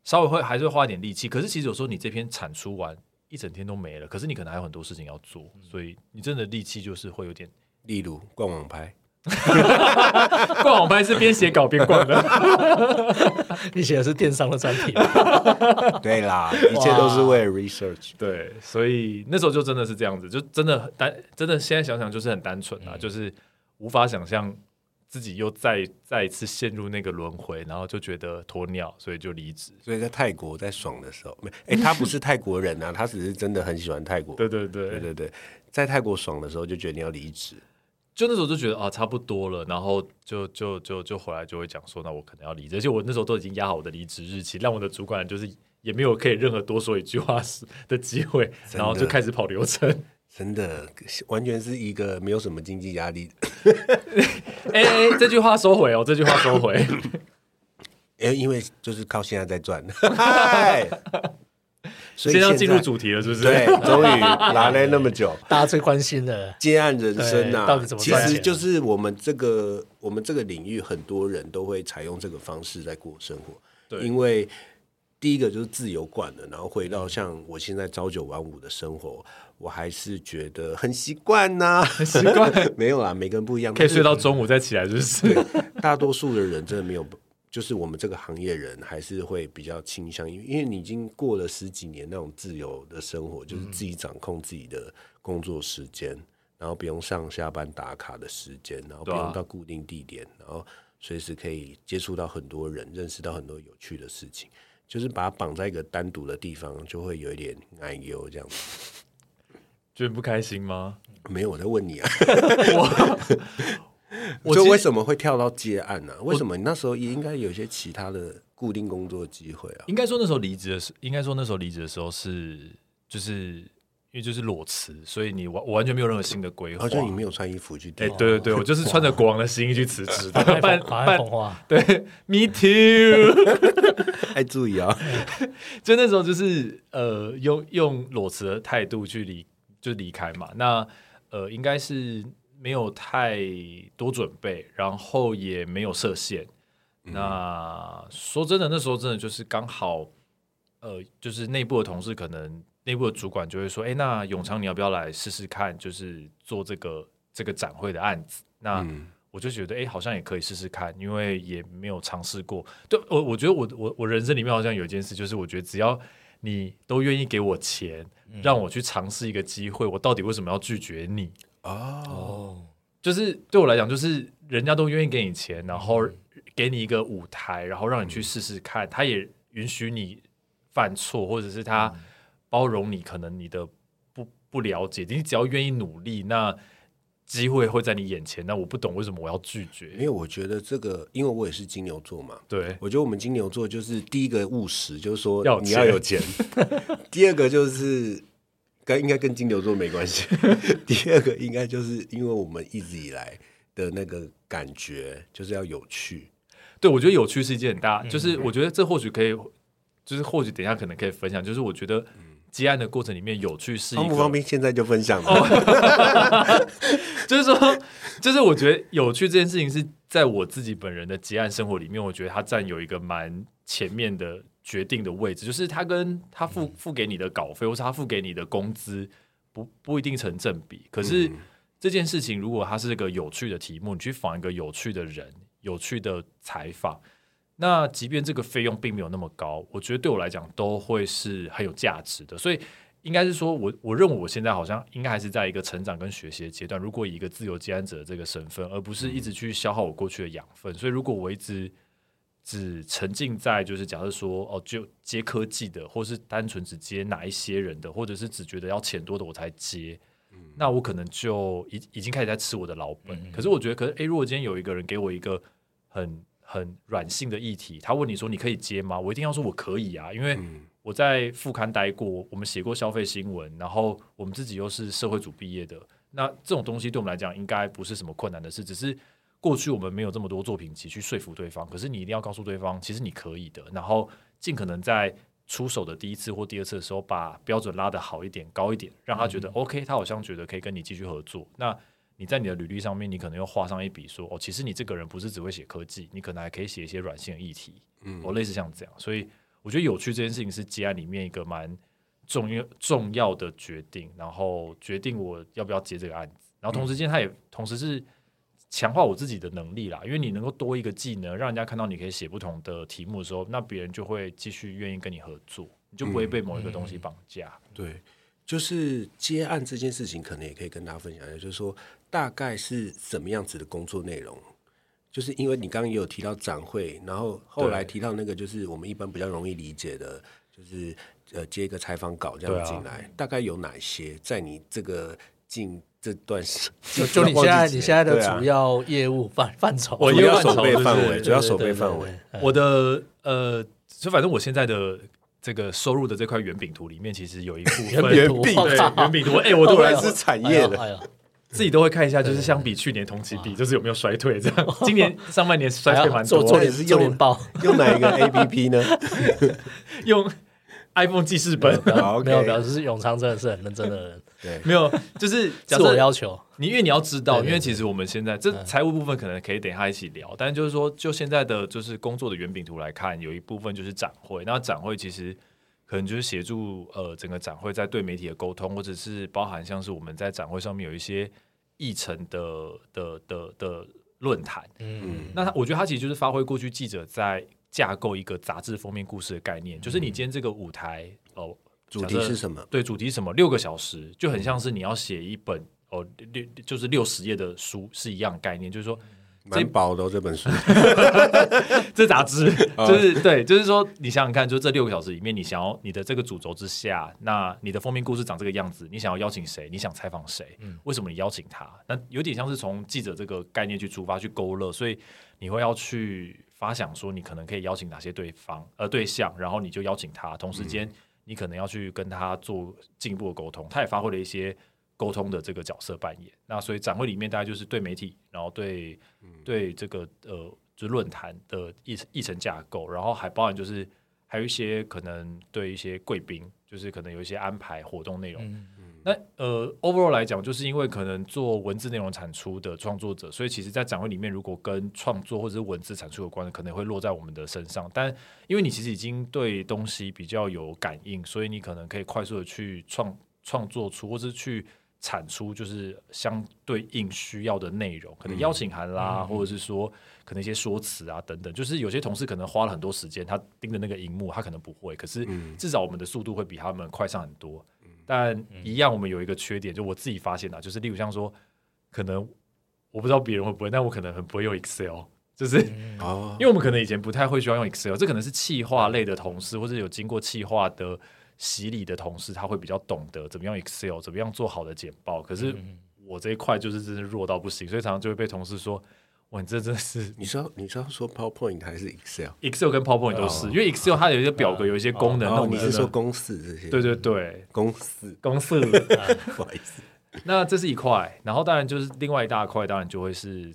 稍微会还是会花一点力气。可是其实有时候你这篇产出完一整天都没了，可是你可能还有很多事情要做，所以你真的力气就是会有点。例如逛网拍，[laughs] 逛网拍是边写稿边逛的，[laughs] 你写的是电商的专题，[laughs] 对啦，一切都是为了 research。对，所以那时候就真的是这样子，就真的很单，真的现在想想就是很单纯啊，就是无法想象自己又再再一次陷入那个轮回，然后就觉得鸵鸟，所以就离职。所以在泰国在爽的时候，没，哎、他不是泰国人啊，他只是真的很喜欢泰国。对对对对对对，在泰国爽的时候就决定要离职。就那时候就觉得啊，差不多了，然后就就就就回来就会讲说，那我可能要离职，而且我那时候都已经压好我的离职日期，让我的主管就是也没有可以任何多说一句话 [laughs] 是的。机会，然后就开始跑流程。真的完全是一个没有什么经济压力，[laughs] 哎、哎这句话收回哦，这句话收回。哎，[coughs] 因为就是靠现在在赚，[laughs] 嗨所以现在要进入主题了，是不是？对，[laughs] 终于拿了那么久，大家最关心的。[laughs] 接案人生啊，到底怎么其实就是我们这个我们这个领域很多人都会采用这个方式在过生活，对因为第一个就是自由惯了，然后回到像我现在朝九晚五的生活，我还是觉得很习惯呐、很习惯，[laughs] 没有啦，每个人不一样，可以睡到中午再起来，就是。大多数的人真的没有，就是我们这个行业人还是会比较倾向于，因为你已经过了十几年那种自由的生活，就是自己掌控自己的工作时间，然后不用上下班打卡的时间，然后不用到固定地点，然后随时可以接触到很多人，认识到很多有趣的事情。就是把它绑在一个单独的地方，就会有一点哎呦这样子。觉得不开心吗？没有，我在问你啊，[laughs] 我 [laughs] 就为什么会跳到接案呢、为什么你那时候也应该有一些其他的固定工作机会啊？应该说那时候离职的时，应该说那时候离职的时候是就是因为就是裸辞，所以你完我完全没有任何新的规划。好像你没有穿衣服去哎、订，对对对，我就是穿着国王的新衣去辞职的，反 [laughs] 办反办讽话，对，[laughs] me too。哎，注意啊，就那时候就是呃，用用裸辞的态度去离就离开嘛。那呃，应该是没有太多准备，然后也没有设限。那说真的，那时候真的就是刚好，呃，就是内部的同事可能内部的主管就会说：“哎、那永昌你要不要来试试看，就是做这个这个展会的案子？”那、嗯我就觉得，哎、好像也可以试试看，因为也没有尝试过。对我，我觉得我我我人生里面好像有一件事，就是我觉得只要你都愿意给我钱，让我去尝试一个机会，我到底为什么要拒绝你？哦，哦，就是对我来讲，就是人家都愿意给你钱，然后给你一个舞台，然后让你去试试看，他也允许你犯错，或者是他包容你，可能你的不不了解，你只要愿意努力，那机会会在你眼前。那我不懂为什么我要拒绝。因？为我觉得这个，因为我也是金牛座嘛，对，我觉得我们金牛座就是第一个务实，就是说要你要有钱；[laughs] 第二个就是跟应该跟金牛座没关系；[laughs] 第二个应该就是因为我们一直以来的那个感觉就是要有趣。对，我觉得有趣是一件很大，就是我觉得这或许可以，就是或许等一下可能可以分享，就是我觉得接案的过程里面有趣是一方不个方便现在就分享吗？[laughs] 就是说，就是我觉得有趣这件事情是在我自己本人的结案生活里面，我觉得它占有一个蛮前面的决定的位置，就是他跟他付付给你的稿费，或是他付给你的工资不不一定成正比。可是这件事情，如果它是一个有趣的题目，你去访一个有趣的人，有趣的采访。那即便这个费用并没有那么高，我觉得对我来讲都会是很有价值的。所以应该是说我我认为我现在好像应该还是在一个成长跟学习的阶段。如果以一个自由接案者的这个身份，而不是一直去消耗我过去的养分，所以如果我一直只沉浸在就是假设说哦，就接科技的，或是单纯只接哪一些人的，或者是只觉得要钱多的我才接，那我可能就已已经开始在吃我的老本。可是我觉得，可是诶，如果今天有一个人给我一个很很软性的议题，他问你说你可以接吗？我一定要说我可以啊，因为我在副刊待过，我们写过消费新闻，然后我们自己又是社会组毕业的，那这种东西对我们来讲应该不是什么困难的事，只是过去我们没有这么多作品集去说服对方，可是你一定要告诉对方，其实你可以的，然后尽可能在出手的第一次或第二次的时候，把标准拉得好一点、高一点，让他觉得 OK，他好像觉得可以跟你继续合作。那你在你的履历上面，你可能又画上一笔说，哦，其实你这个人不是只会写科技，你可能还可以写一些软性的议题，嗯，哦，类似像这样，所以。我觉得有趣这件事情是接案里面一个蛮重要重要的决定，然后决定我要不要接这个案子，然后同时间他也同时是强化我自己的能力啦，因为你能够多一个技能，让人家看到你可以写不同的题目的时候，那别人就会继续愿意跟你合作，你就不会被某一个东西绑架。对，就是接案这件事情，可能也可以跟大家分享一下，就是说大概是什么样子的工作内容。就是因为你刚刚也有提到展会，然后后来提到那个，就是我们一般比较容易理解的，就是呃接一个采访稿这样进来，大概有哪些？在你这个进这段时，就就你现在你现在的主要业务范范畴，我要守备范围，主要守备范围。我的呃，就反正我现在的这个收入的这块圆饼图里面，其实有一部分 [laughs] 圆饼图，圆饼图，[laughs] 哎，我都 [laughs] 来自产业的。自己都会看一下，就是相比去年同期比，就是有没有衰退这样。今年上半年衰退蛮多。做做是用报，用哪一个 A P P 呢？用 iPhone 记事本。没有表示永昌真的是很认真的人。对，没有，就是 [laughs] 自我要求。你因为你要知道，因为其实我们现在这财务部分可能可以等他一起聊，但是就是说，就现在的就是工作的圆饼图来看，有一部分就是展会。那展会其实。可能就是协助呃整个展会在对媒体的沟通，或者是包含像是我们在展会上面有一些议程的的的的论坛，嗯，那他我觉得他其实就是发挥过去记者在架构一个杂志封面故事的概念，就是你今天这个舞台哦，主题是什么？对，主题是什么？六个小时就很像是你要写一本哦六就是六十页的书是一样概念，就是说。蛮薄的这本书，[laughs] 这杂志 [laughs] 就是对，就是说你想想看，就这六个小时里面，你想要你的这个主轴之下，那你的封面故事长这个样子，你想要邀请谁？你想采访谁？为什么你邀请他？那有点像是从记者这个概念去出发去勾勒，所以你会要去发想说，你可能可以邀请哪些对方呃对象，然后你就邀请他，同时间你可能要去跟他做进一步的沟通，他也发挥了一些。沟通的这个角色扮演，那所以展会里面大概就是对媒体，然后对对这个呃，就论坛的议议程架构，然后还包含就是还有一些可能对一些贵宾，就是可能有一些安排活动内容。那呃，overall 来讲，就是因为可能做文字内容产出的创作者，所以其实，在展会里面，如果跟创作或者是文字产出有关的，可能会落在我们的身上。但因为你其实已经对东西比较有感应，所以你可能可以快速的去创创作出，或是去。产出就是相对应需要的内容，可能邀请函啦，或者是说可能一些说辞啊等等。就是有些同事可能花了很多时间，他盯着那个荧幕，他可能不会，可是至少我们的速度会比他们快上很多。但一样，我们有一个缺点，就我自己发现的，就是例如像说，可能我不知道别人会不会，但我可能很不会用 Excel，就是因为我们可能以前不太会需要用 Excel，这可能是企划类的同事，或者有经过企划的。洗礼的同事，他会比较懂得怎么样 Excel，怎么样做好的简报。可是我这一块就是真的弱到不行，所以常常就会被同事说：“哇，你这真的是 [laughs]…… 你说你说说 PowerPoint 还是 Excel？Excel 跟 PowerPoint 都是，因为 Excel 它有一些表格，有一些功能。那你是说公式这些？对对对，公式公式。[laughs] 不好意思，那这是一块，然后当然就是另外一大块，当然就会是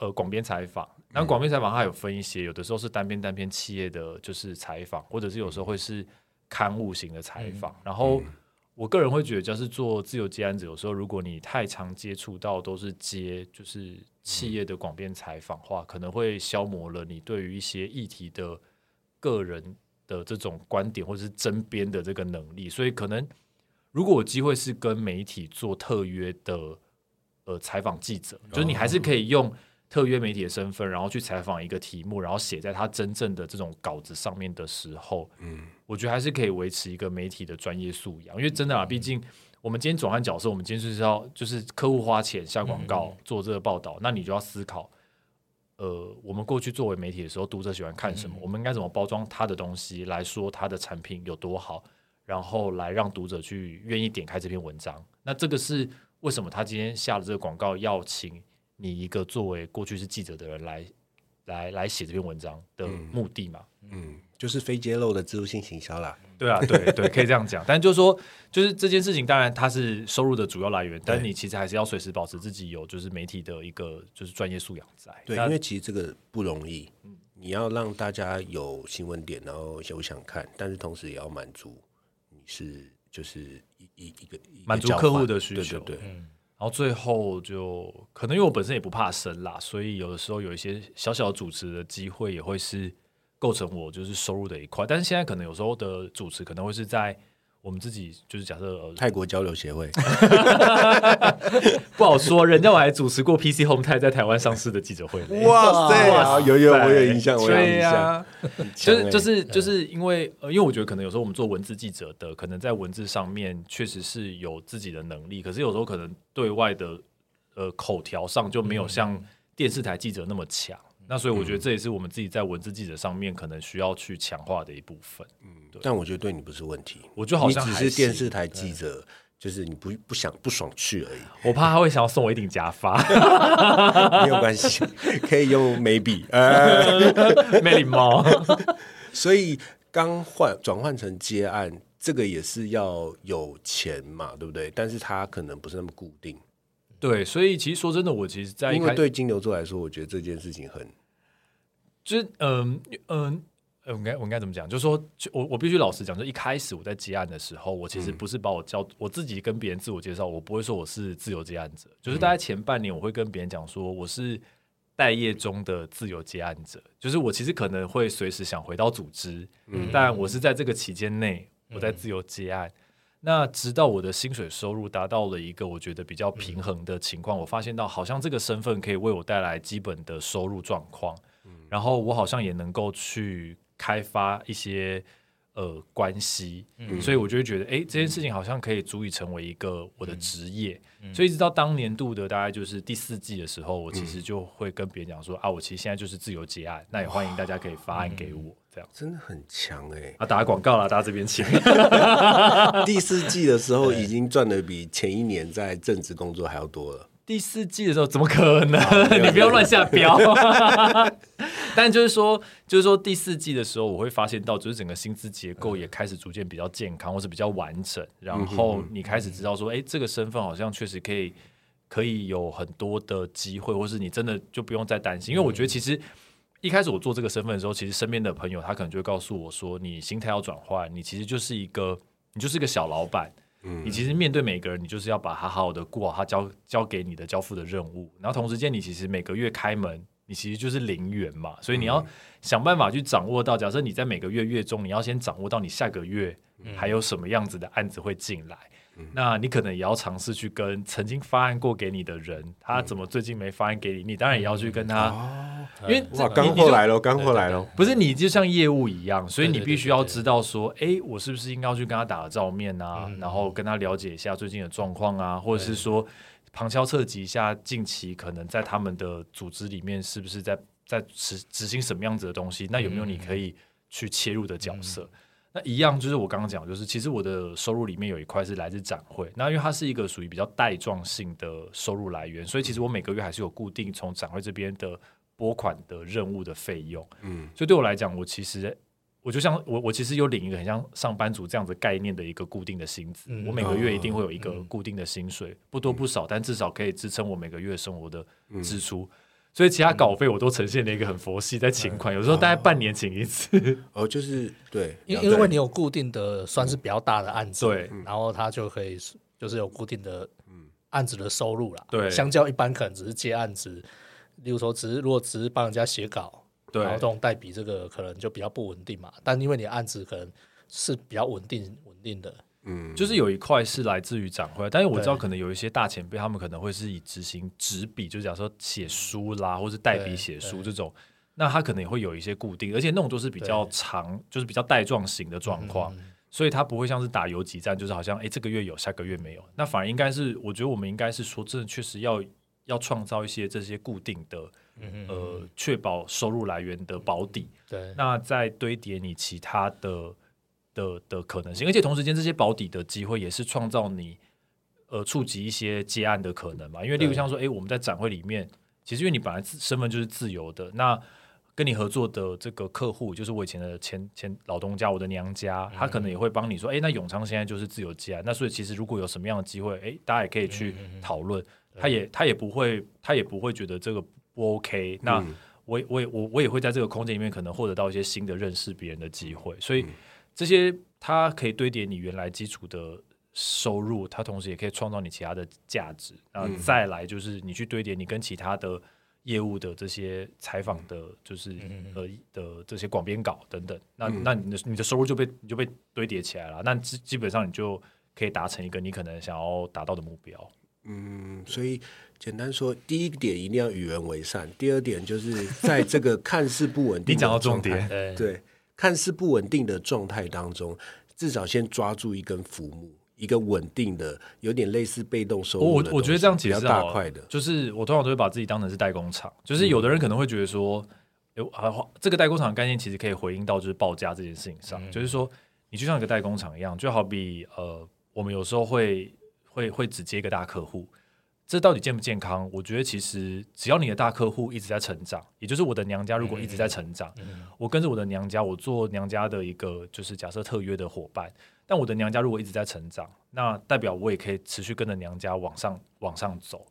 呃广编采访。那广编采访它有分一些，有的时候是单篇单篇企业的就是采访，或者是有时候会是。刊物型的采访，然后我个人会觉得，就是做自由接案子，有时候如果你太常接触到都是接就是企业的广编采访话，可能会消磨了你对于一些议题的个人的这种观点或者是争编的这个能力。所以，可能如果有机会是跟媒体做特约的呃采访记者，就是你还是可以用。特约媒体的身份，然后去采访一个题目，然后写在他真正的这种稿子上面的时候，嗯，我觉得还是可以维持一个媒体的专业素养。因为真的啊，毕竟我们今天转换角色，我们今天就是要就是客户花钱下广告做这个报道，那你就要思考，呃，我们过去作为媒体的时候，读者喜欢看什么，我们应该怎么包装他的东西来说他的产品有多好。然后来让读者去愿意点开这篇文章。那这个是为什么他今天下了这个广告，要请你一个作为过去是记者的人来来来写这篇文章的目的嘛？嗯，就是非揭露的植入性行销啦。对啊，对对，可以这样讲。但就是说，就是这件事情，当然它是收入的主要来源，但是你其实还是要随时保持自己有就是媒体的一个就是专业素养在。对，因为其实这个不容易，你要让大家有新闻点，然后有想看，但是同时也要满足你是就是一一一个满足客户的需求对对对，然后最后就可能因为我本身也不怕生啦，所以有的时候有一些小小主持的机会也会是构成我就是收入的一块。但是现在可能有时候的主持可能会是在我们自己就是假设呃泰国交流协会，[laughs] 不好说，人家我还主持过 PC Home 泰在台湾上市的记者会。[laughs] 哇塞，哇啊有有我有印象，我有对印象，就是就是就是因为呃，因为我觉得可能有时候我们做文字记者的，可能在文字上面确实是有自己的能力，可是有时候可能对外的呃口条上就没有像电视台记者那么强。那所以我觉得这也是我们自己在文字记者上面可能需要去强化的一部分。嗯但我觉得对你不是问题，我觉得好像你只是电视台记者，就是你不不想不爽去而已，我怕他会想要送我一顶假发，[laughs] 没有关系，可以用 maybe，呃，[laughs] 没礼貌。[laughs] 所以刚换转换成接案，这个也是要有钱嘛，对不对？但是它可能不是那么固定，对，所以其实说真的，我其实在因为对金牛座来说，我觉得这件事情很就是嗯嗯。呃我应该我应该怎么讲？就是说，就我我必须老实讲，就一开始我在接案的时候，我其实不是把我交、我自己跟别人自我介绍，我不会说我是自由接案者。就是大概前半年，我会跟别人讲说我是待业中的自由接案者，就是我其实可能会随时想回到组织，但我是在这个期间内我在自由接案。那直到我的薪水收入达到了一个我觉得比较平衡的情况，我发现到好像这个身份可以为我带来基本的收入状况，然后我好像也能够去开发一些呃关系，所以我就会觉得，哎、这件事情好像可以足以成为一个我的职业。所以一直到当年度的大概就是第四季的时候，我其实就会跟别人讲说、啊，我其实现在就是自由结案，那也欢迎大家可以发案给我，这样真的很强哎、啊，打广告啦，大家这边请。[laughs] 第四季的时候已经赚的比前一年在正职工作还要多了。第四季的时候怎么可能？[laughs] 你不要乱下标。[laughs] 但就是说，就是说第四季的时候，我会发现到，就是整个薪资结构也开始逐渐比较健康，或是比较完整。然后你开始知道说，哎、这个身份好像确实可以可以有很多的机会，或是你真的就不用再担心。因为我觉得其实一开始我做这个身份的时候，其实身边的朋友他可能就会告诉我说，你心态要转换，你其实就是一个你就是一个小老板。你其实面对每个人，你就是要把他好好的过好他交交给你的交付的任务，然后同时间你其实每个月开门，你其实就是零元嘛，所以你要想办法去掌握到，假设你在每个月月中，你要先掌握到你下个月还有什么样子的案子会进来。那你可能也要尝试去跟曾经发案过给你的人，他怎么最近没发案给你，你当然也要去跟他，因为这哇，干你你就货来了，干货来了。不是你就像业务一样，所以你必须要知道说，哎，我是不是应该要去跟他打个照面啊，嗯。然后跟他了解一下最近的状况啊，或者是说旁敲侧击一下近期可能在他们的组织里面是不是在在执执行什么样子的东西，那有没有你可以去切入的角色？那一样就是我刚刚讲，就是其实我的收入里面有一块是来自展会，那因为它是一个属于比较带状性的收入来源，所以其实我每个月还是有固定从展会这边的拨款的任务的费用。嗯，所以对我来讲，我其实我就像我我其实有领一个很像上班族这样子概念的一个固定的薪资，嗯我每个月一定会有一个固定的薪水，不多不少，但至少可以支撑我每个月生活的支出。所以其他稿费我都呈现了一个很佛系，在请款，有时候大概半年请一次。哦，就是对，因因为你有固定的算是比较大的案子，对，然后他就可以就是有固定的案子的收入啦。对。相较一般可能只是接案子，例如说只是如果只是帮人家写稿，对。然后这种代笔这个可能就比较不稳定嘛。但因为你的案子可能是比较稳定稳定的，嗯，就是有一块是来自于展会，但是我知道可能有一些大前辈，他们可能会是以执行纸笔，就假如说写书啦，或是代笔写书这种，那他可能也会有一些固定，而且那种都是比较长，就是比较带状型的状况，嗯所以它不会像是打游击战，就是好像哎这个月有，下个月没有，那反而应该是，我觉得我们应该是说，真的确实要要创造一些这些固定的，嗯呃，确保收入来源的保底。对，那再堆叠你其他的的的可能性，而且同时间这些保底的机会也是创造你呃触及一些接案的可能嘛。因为例如像说，哎，我们在展会里面，其实因为你本来身份就是自由的，那跟你合作的这个客户就是我以前的前前老东家，我的娘家，他可能也会帮你说，哎，那永昌现在就是自由接案，那所以其实如果有什么样的机会，哎，大家也可以去讨论。他也他也不会他也不会觉得这个不 OK。那我我也我我也会在这个空间里面可能获得到一些新的认识别人的机会，所以这些它可以堆叠你原来基础的收入，它同时也可以创造你其他的价值。然后再来就是你去堆叠你跟其他的业务的这些采访的，就是呃的这些广编稿等等。那那你的你的收入就被你就被堆叠起来了。那基基本上你就可以达成一个你可能想要达到的目标。嗯，所以简单说，第一点一定要与人为善，第二点就是在这个看似不稳定，你讲到重点，对，看似不稳定的状态当中，至少先抓住一根浮木，一个稳定的，有点类似被动收入。我我觉得这样其实大块的，就是我通常都会把自己当成是代工厂，就是有的人可能会觉得说，有啊，这个代工厂的概念其实可以回应到就是报价这件事情上，就是说你就像一个代工厂一样，就好比呃，我们有时候会。会会只接一个大客户，这到底健不健康？我觉得其实只要你的大客户一直在成长，也就是我的娘家如果一直在成长，我跟着我的娘家，我做娘家的一个就是假设特约的伙伴。但我的娘家如果一直在成长，那代表我也可以持续跟着娘家往上往上走，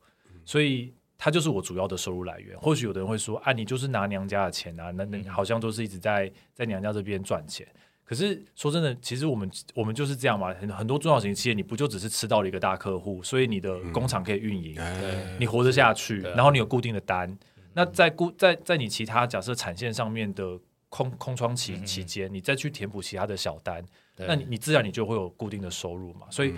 所以它就是我主要的收入来源。或许有的人会说：“啊，你就是拿娘家的钱啊，那那好像都是一直在在娘家这边赚钱。”可是说真的，其实我们我们就是这样嘛。很很多中小型企业，你不就只是吃到了一个大客户，所以你的工厂可以运营，你活得下去，然后你有固定的单。那在固在在你其他假设产线上面的空空窗期期间，你再去填补其他的小单，那你你自然你就会有固定的收入嘛。所以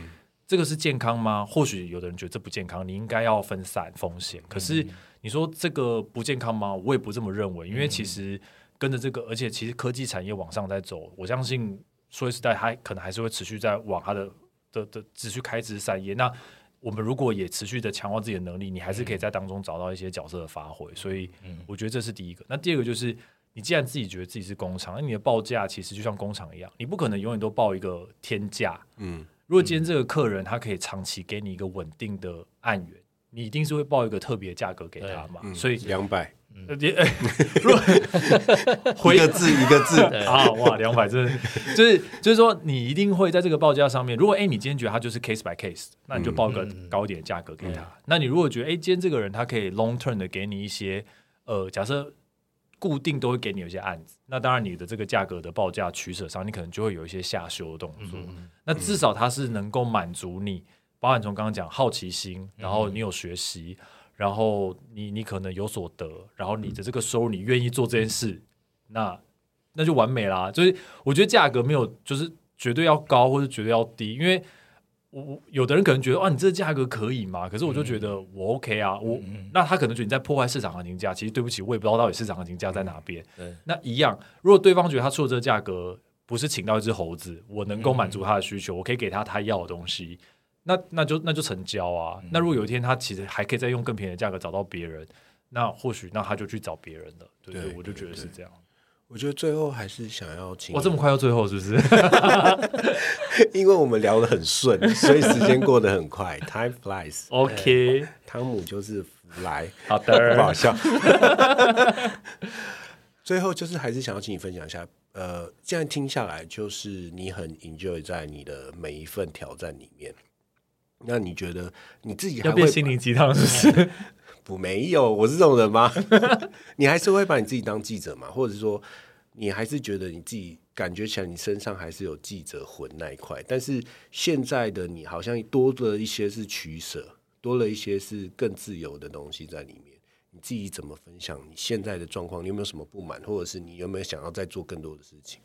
这个是健康吗？或许有的人觉得这不健康，你应该要分散风险。可是你说这个不健康吗？我也不这么认为，因为其实。跟着这个，而且其实科技产业往上在走，我相信说实在，它可能还是会持续在往它的的的持续开枝散叶。那我们如果也持续的强化自己的能力，你还是可以在当中找到一些角色的发挥。所以，我觉得这是第一个。那第二个就是，你既然自己觉得自己是工厂，那你的报价其实就像工厂一样，你不可能永远都报一个天价。嗯，如果今天这个客人他可以长期给你一个稳定的案源，你一定是会报一个特别价格给他嘛。所以两百。呃，[laughs] 回一个字一个字啊，哇，两百真就是就是说，你一定会在这个报价上面。如果哎，你今天觉得他就是 case by case，那你就报个高一点的价格给他。那你如果觉得哎，今天这个人他可以 long term 的给你一些呃，假设固定都会给你有一些案子，那当然你的这个价格的报价取舍上，你可能就会有一些下修的动作。那至少他是能够满足你，包含从刚刚讲好奇心，然后你有学习。然后你你可能有所得，然后你的这个收入你愿意做这件事，那那就完美啦。就是我觉得价格没有就是绝对要高或者绝对要低，因为我有的人可能觉得啊你这个价格可以吗？可是我就觉得我 OK 啊，我那他可能觉得你在破坏市场行情价。其实对不起，我也不知道到底市场行情价在哪边。那一样，如果对方觉得他出的这个价格不是请到一只猴子，我能够满足他的需求，我可以给他他要的东西。那那就那就成交啊！那如果有一天他其实还可以再用更便宜的价格找到别人，那或许那他就去找别人了。对对，我就觉得是这样。我觉得最后还是想要请我这么快到最后是不是？[laughs] 因为我们聊得很顺，所以时间过得很快。Time flies. [laughs] OK，汤姆就是来，好的，[laughs] 不好笑。最后就是还是想要请你分享一下，呃，现在听下来，就是你很 enjoy 在你的每一份挑战里面。那你觉得你自己要变心灵鸡汤是不是？[laughs] 不，没有，我是这种人吗？[laughs] 你还是会把你自己当记者吗？或者是说，你还是觉得你自己感觉起来你身上还是有记者魂那一块？但是现在的你好像多了一些是取舍，多了一些是更自由的东西在里面。你自己怎么分享你现在的状况？你有没有什么不满，或者是你有没有想要再做更多的事情？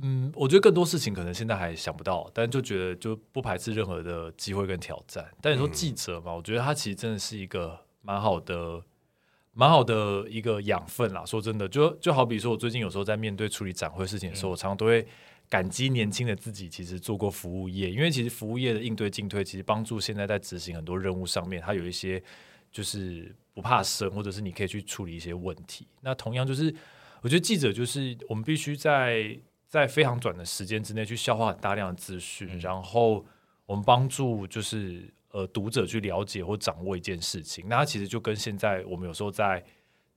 嗯，我觉得更多事情可能现在还想不到，但就觉得就不排斥任何的机会跟挑战。但你说记者嘛，我觉得他其实真的是一个蛮好的、蛮好的一个养分啦。说真的，就就好比说我最近有时候在面对处理展会事情的时候，我常常都会感激年轻的自己，其实做过服务业，因为其实服务业的应对进退，其实帮助现在在执行很多任务上面，它有一些就是不怕生，或者是你可以去处理一些问题。那同样就是，我觉得记者就是我们必须在。在非常短的时间之内去消化很大量的资讯，然后我们帮助就是呃读者去了解或掌握一件事情。那它其实就跟现在我们有时候在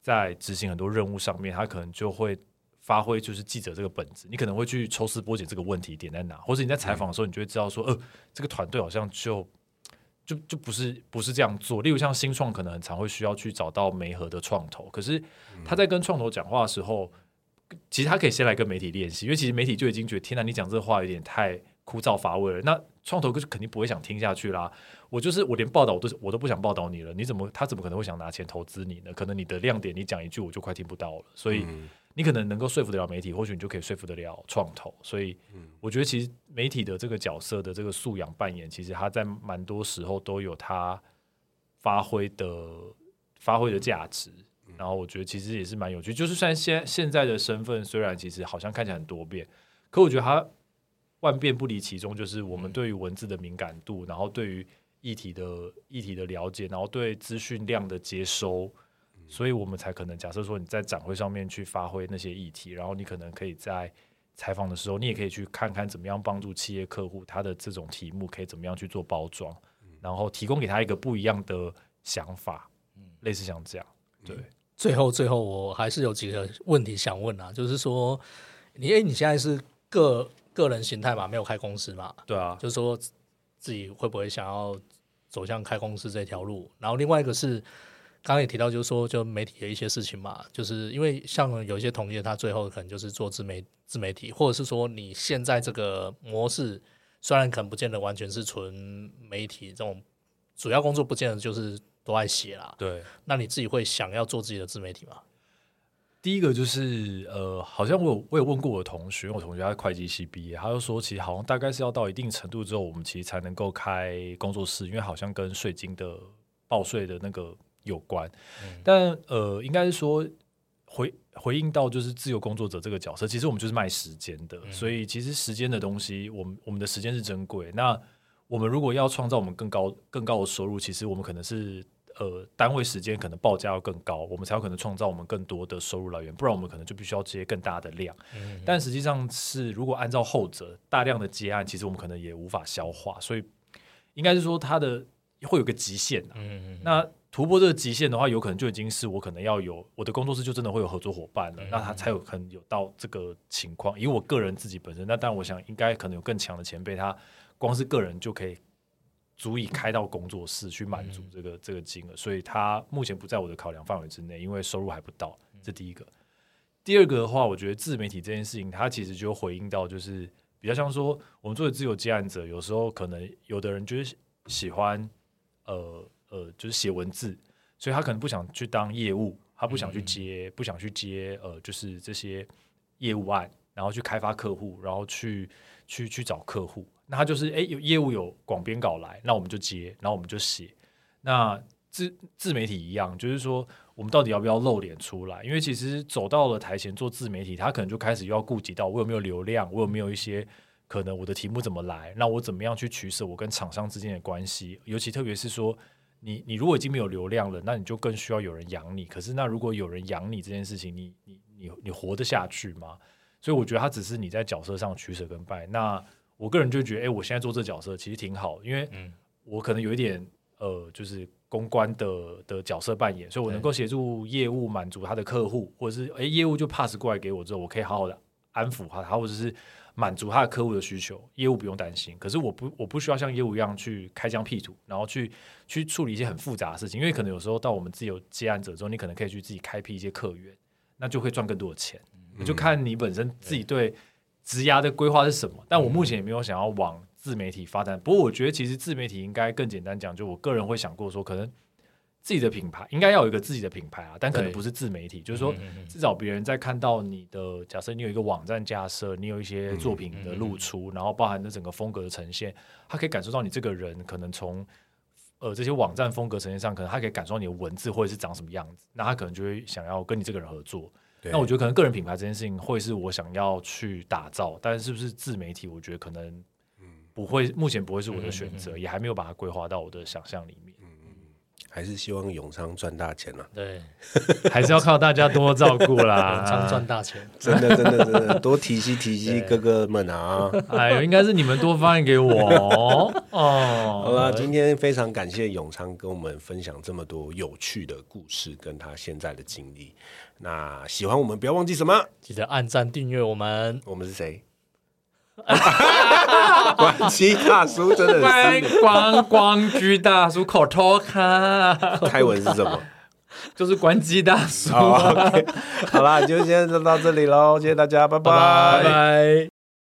在执行很多任务上面，它可能就会发挥就是记者这个本子。你可能会去抽丝剥茧这个问题点在哪，或者你在采访的时候，你就会知道说，呃，这个团队好像就就就不是不是这样做。例如像新创，可能很常会需要去找到媒合的创投，可是他在跟创投讲话的时候。其实他可以先来跟媒体练习，因为其实媒体就已经觉得天哪，你讲这话有点太枯燥乏味了。那创投哥就肯定不会想听下去啦。我就是我连报道我都我都不想报道你了，你怎么他怎么可能会想拿钱投资你呢？可能你的亮点你讲一句我就快听不到了。所以你可能能够说服得了媒体，或许你就可以说服得了创投。所以我觉得其实媒体的这个角色的这个素养扮演，其实他在蛮多时候都有他发挥的发挥的价值。然后我觉得其实也是蛮有趣，就是算现现在的身份，虽然其实好像看起来很多变，可我觉得它万变不离其中，就是我们对于文字的敏感度，然后对于议题的议题的了解，然后对资讯量的接收，所以我们才可能假设说你在展会上面去发挥那些议题，然后你可能可以在采访的时候，你也可以去看看怎么样帮助企业客户他的这种题目可以怎么样去做包装，然后提供给他一个不一样的想法，类似像这样，对。最后，最后我还是有几个问题想问啊，就是说，你哎，你现在是个个人形态嘛，没有开公司嘛？对啊，就是说自己会不会想要走向开公司这条路？然后另外一个是，刚刚也提到，就是说，就媒体的一些事情嘛，就是因为像有一些同业，他最后可能就是做自媒自媒体，或者是说你现在这个模式，虽然可能不见得完全是纯媒体这种，主要工作不见得就是。都爱写啦，对。那你自己会想要做自己的自媒体吗？第一个就是呃，好像我有我有问过我的同学，我同学他是会计系毕业，他就说其实好像大概是要到一定程度之后，我们其实才能够开工作室，因为好像跟税金的报税的那个有关。但呃，应该是说回回应到就是自由工作者这个角色，其实我们就是卖时间的，所以其实时间的东西，我们我们的时间是珍贵。那我们如果要创造我们更高更高的收入，其实我们可能是。呃，单位时间可能报价要更高，我们才有可能创造我们更多的收入来源。不然我们可能就必须要接更大的量。但实际上是，如果按照后者大量的接案，其实我们可能也无法消化。所以应该是说，它的会有个极限。嗯那突破这个极限的话，有可能就已经是我可能要有我的工作室就真的会有合作伙伴了。那他才有可能有到这个情况。以我个人自己本身，那但我想应该可能有更强的前辈，他光是个人就可以。足以开到工作室去满足这个这个金额，所以它目前不在我的考量范围之内，因为收入还不到。这第一个，第二个的话，我觉得自媒体这件事情，它其实就回应到，就是比较像说，我们作为自由接案者，有时候可能有的人就是喜欢，呃呃，就是写文字，所以他可能不想去当业务，他不想去接，不想去接，呃，就是这些业务案，然后去开发客户，然后去去去找客户。那他就是哎，有业务有广编稿来，那我们就接，然后我们就写。那自自媒体一样，就是说我们到底要不要露脸出来？因为其实走到了台前做自媒体，他可能就开始又要顾及到我有没有流量，我有没有一些可能我的题目怎么来，那我怎么样去取舍我跟厂商之间的关系？尤其特别是说，你你如果已经没有流量了，那你就更需要有人养你。可是那如果有人养你这件事情，你你你你活得下去吗？所以我觉得他只是你在角色上取舍跟败。那我个人就觉得，哎，我现在做这角色其实挺好，因为我可能有一点呃，就是公关的的角色扮演，所以我能够协助业务满足他的客户，或者是哎，业务就 pass 过来给我之后，我可以好好的安抚他，或者是满足他的客户的需求，业务不用担心。可是我不，我不需要像业务一样去开疆辟土，然后去去处理一些很复杂的事情，因为可能有时候到我们自由接案者之后，你可能可以去自己开辟一些客源，那就会赚更多的钱。就看你本身自己对。职涯的规划是什么？但我目前也没有想要往自媒体发展。不过，我觉得其实自媒体应该更简单讲，就我个人会想过说，可能自己的品牌应该要有一个自己的品牌啊，但可能不是自媒体，就是说至少别人在看到你的，假设你有一个网站架设，你有一些作品的露出，然后包含的整个风格的呈现，他可以感受到你这个人可能从呃这些网站风格呈现上，可能他可以感受到你的文字或者是长什么样子，那他可能就会想要跟你这个人合作。那我觉得可能个人品牌这件事情会是我想要去打造，但是是不是自媒体，我觉得可能不会，目前不会是我的选择，也还没有把它规划到我的想象里面。还是希望永昌赚大钱啊！对，[laughs] 还是要靠大家多照顾啦 [laughs] 永。昌赚大钱。[laughs] 真的，真的，真的，多提携提携哥哥们啊！哎呦，应该是你们多发言给我哦。好哦，了，今天非常感谢永昌跟我们分享这么多有趣的故事，跟他现在的经历。那喜欢我们，不要忘记什么？记得按赞订阅我们。我们是谁？[laughs] 关机大叔真的是观光光居大叔口头卡，开文是什么？[laughs] 就是关机大叔。好好啦，就先到这里喽，谢谢大家，拜拜拜。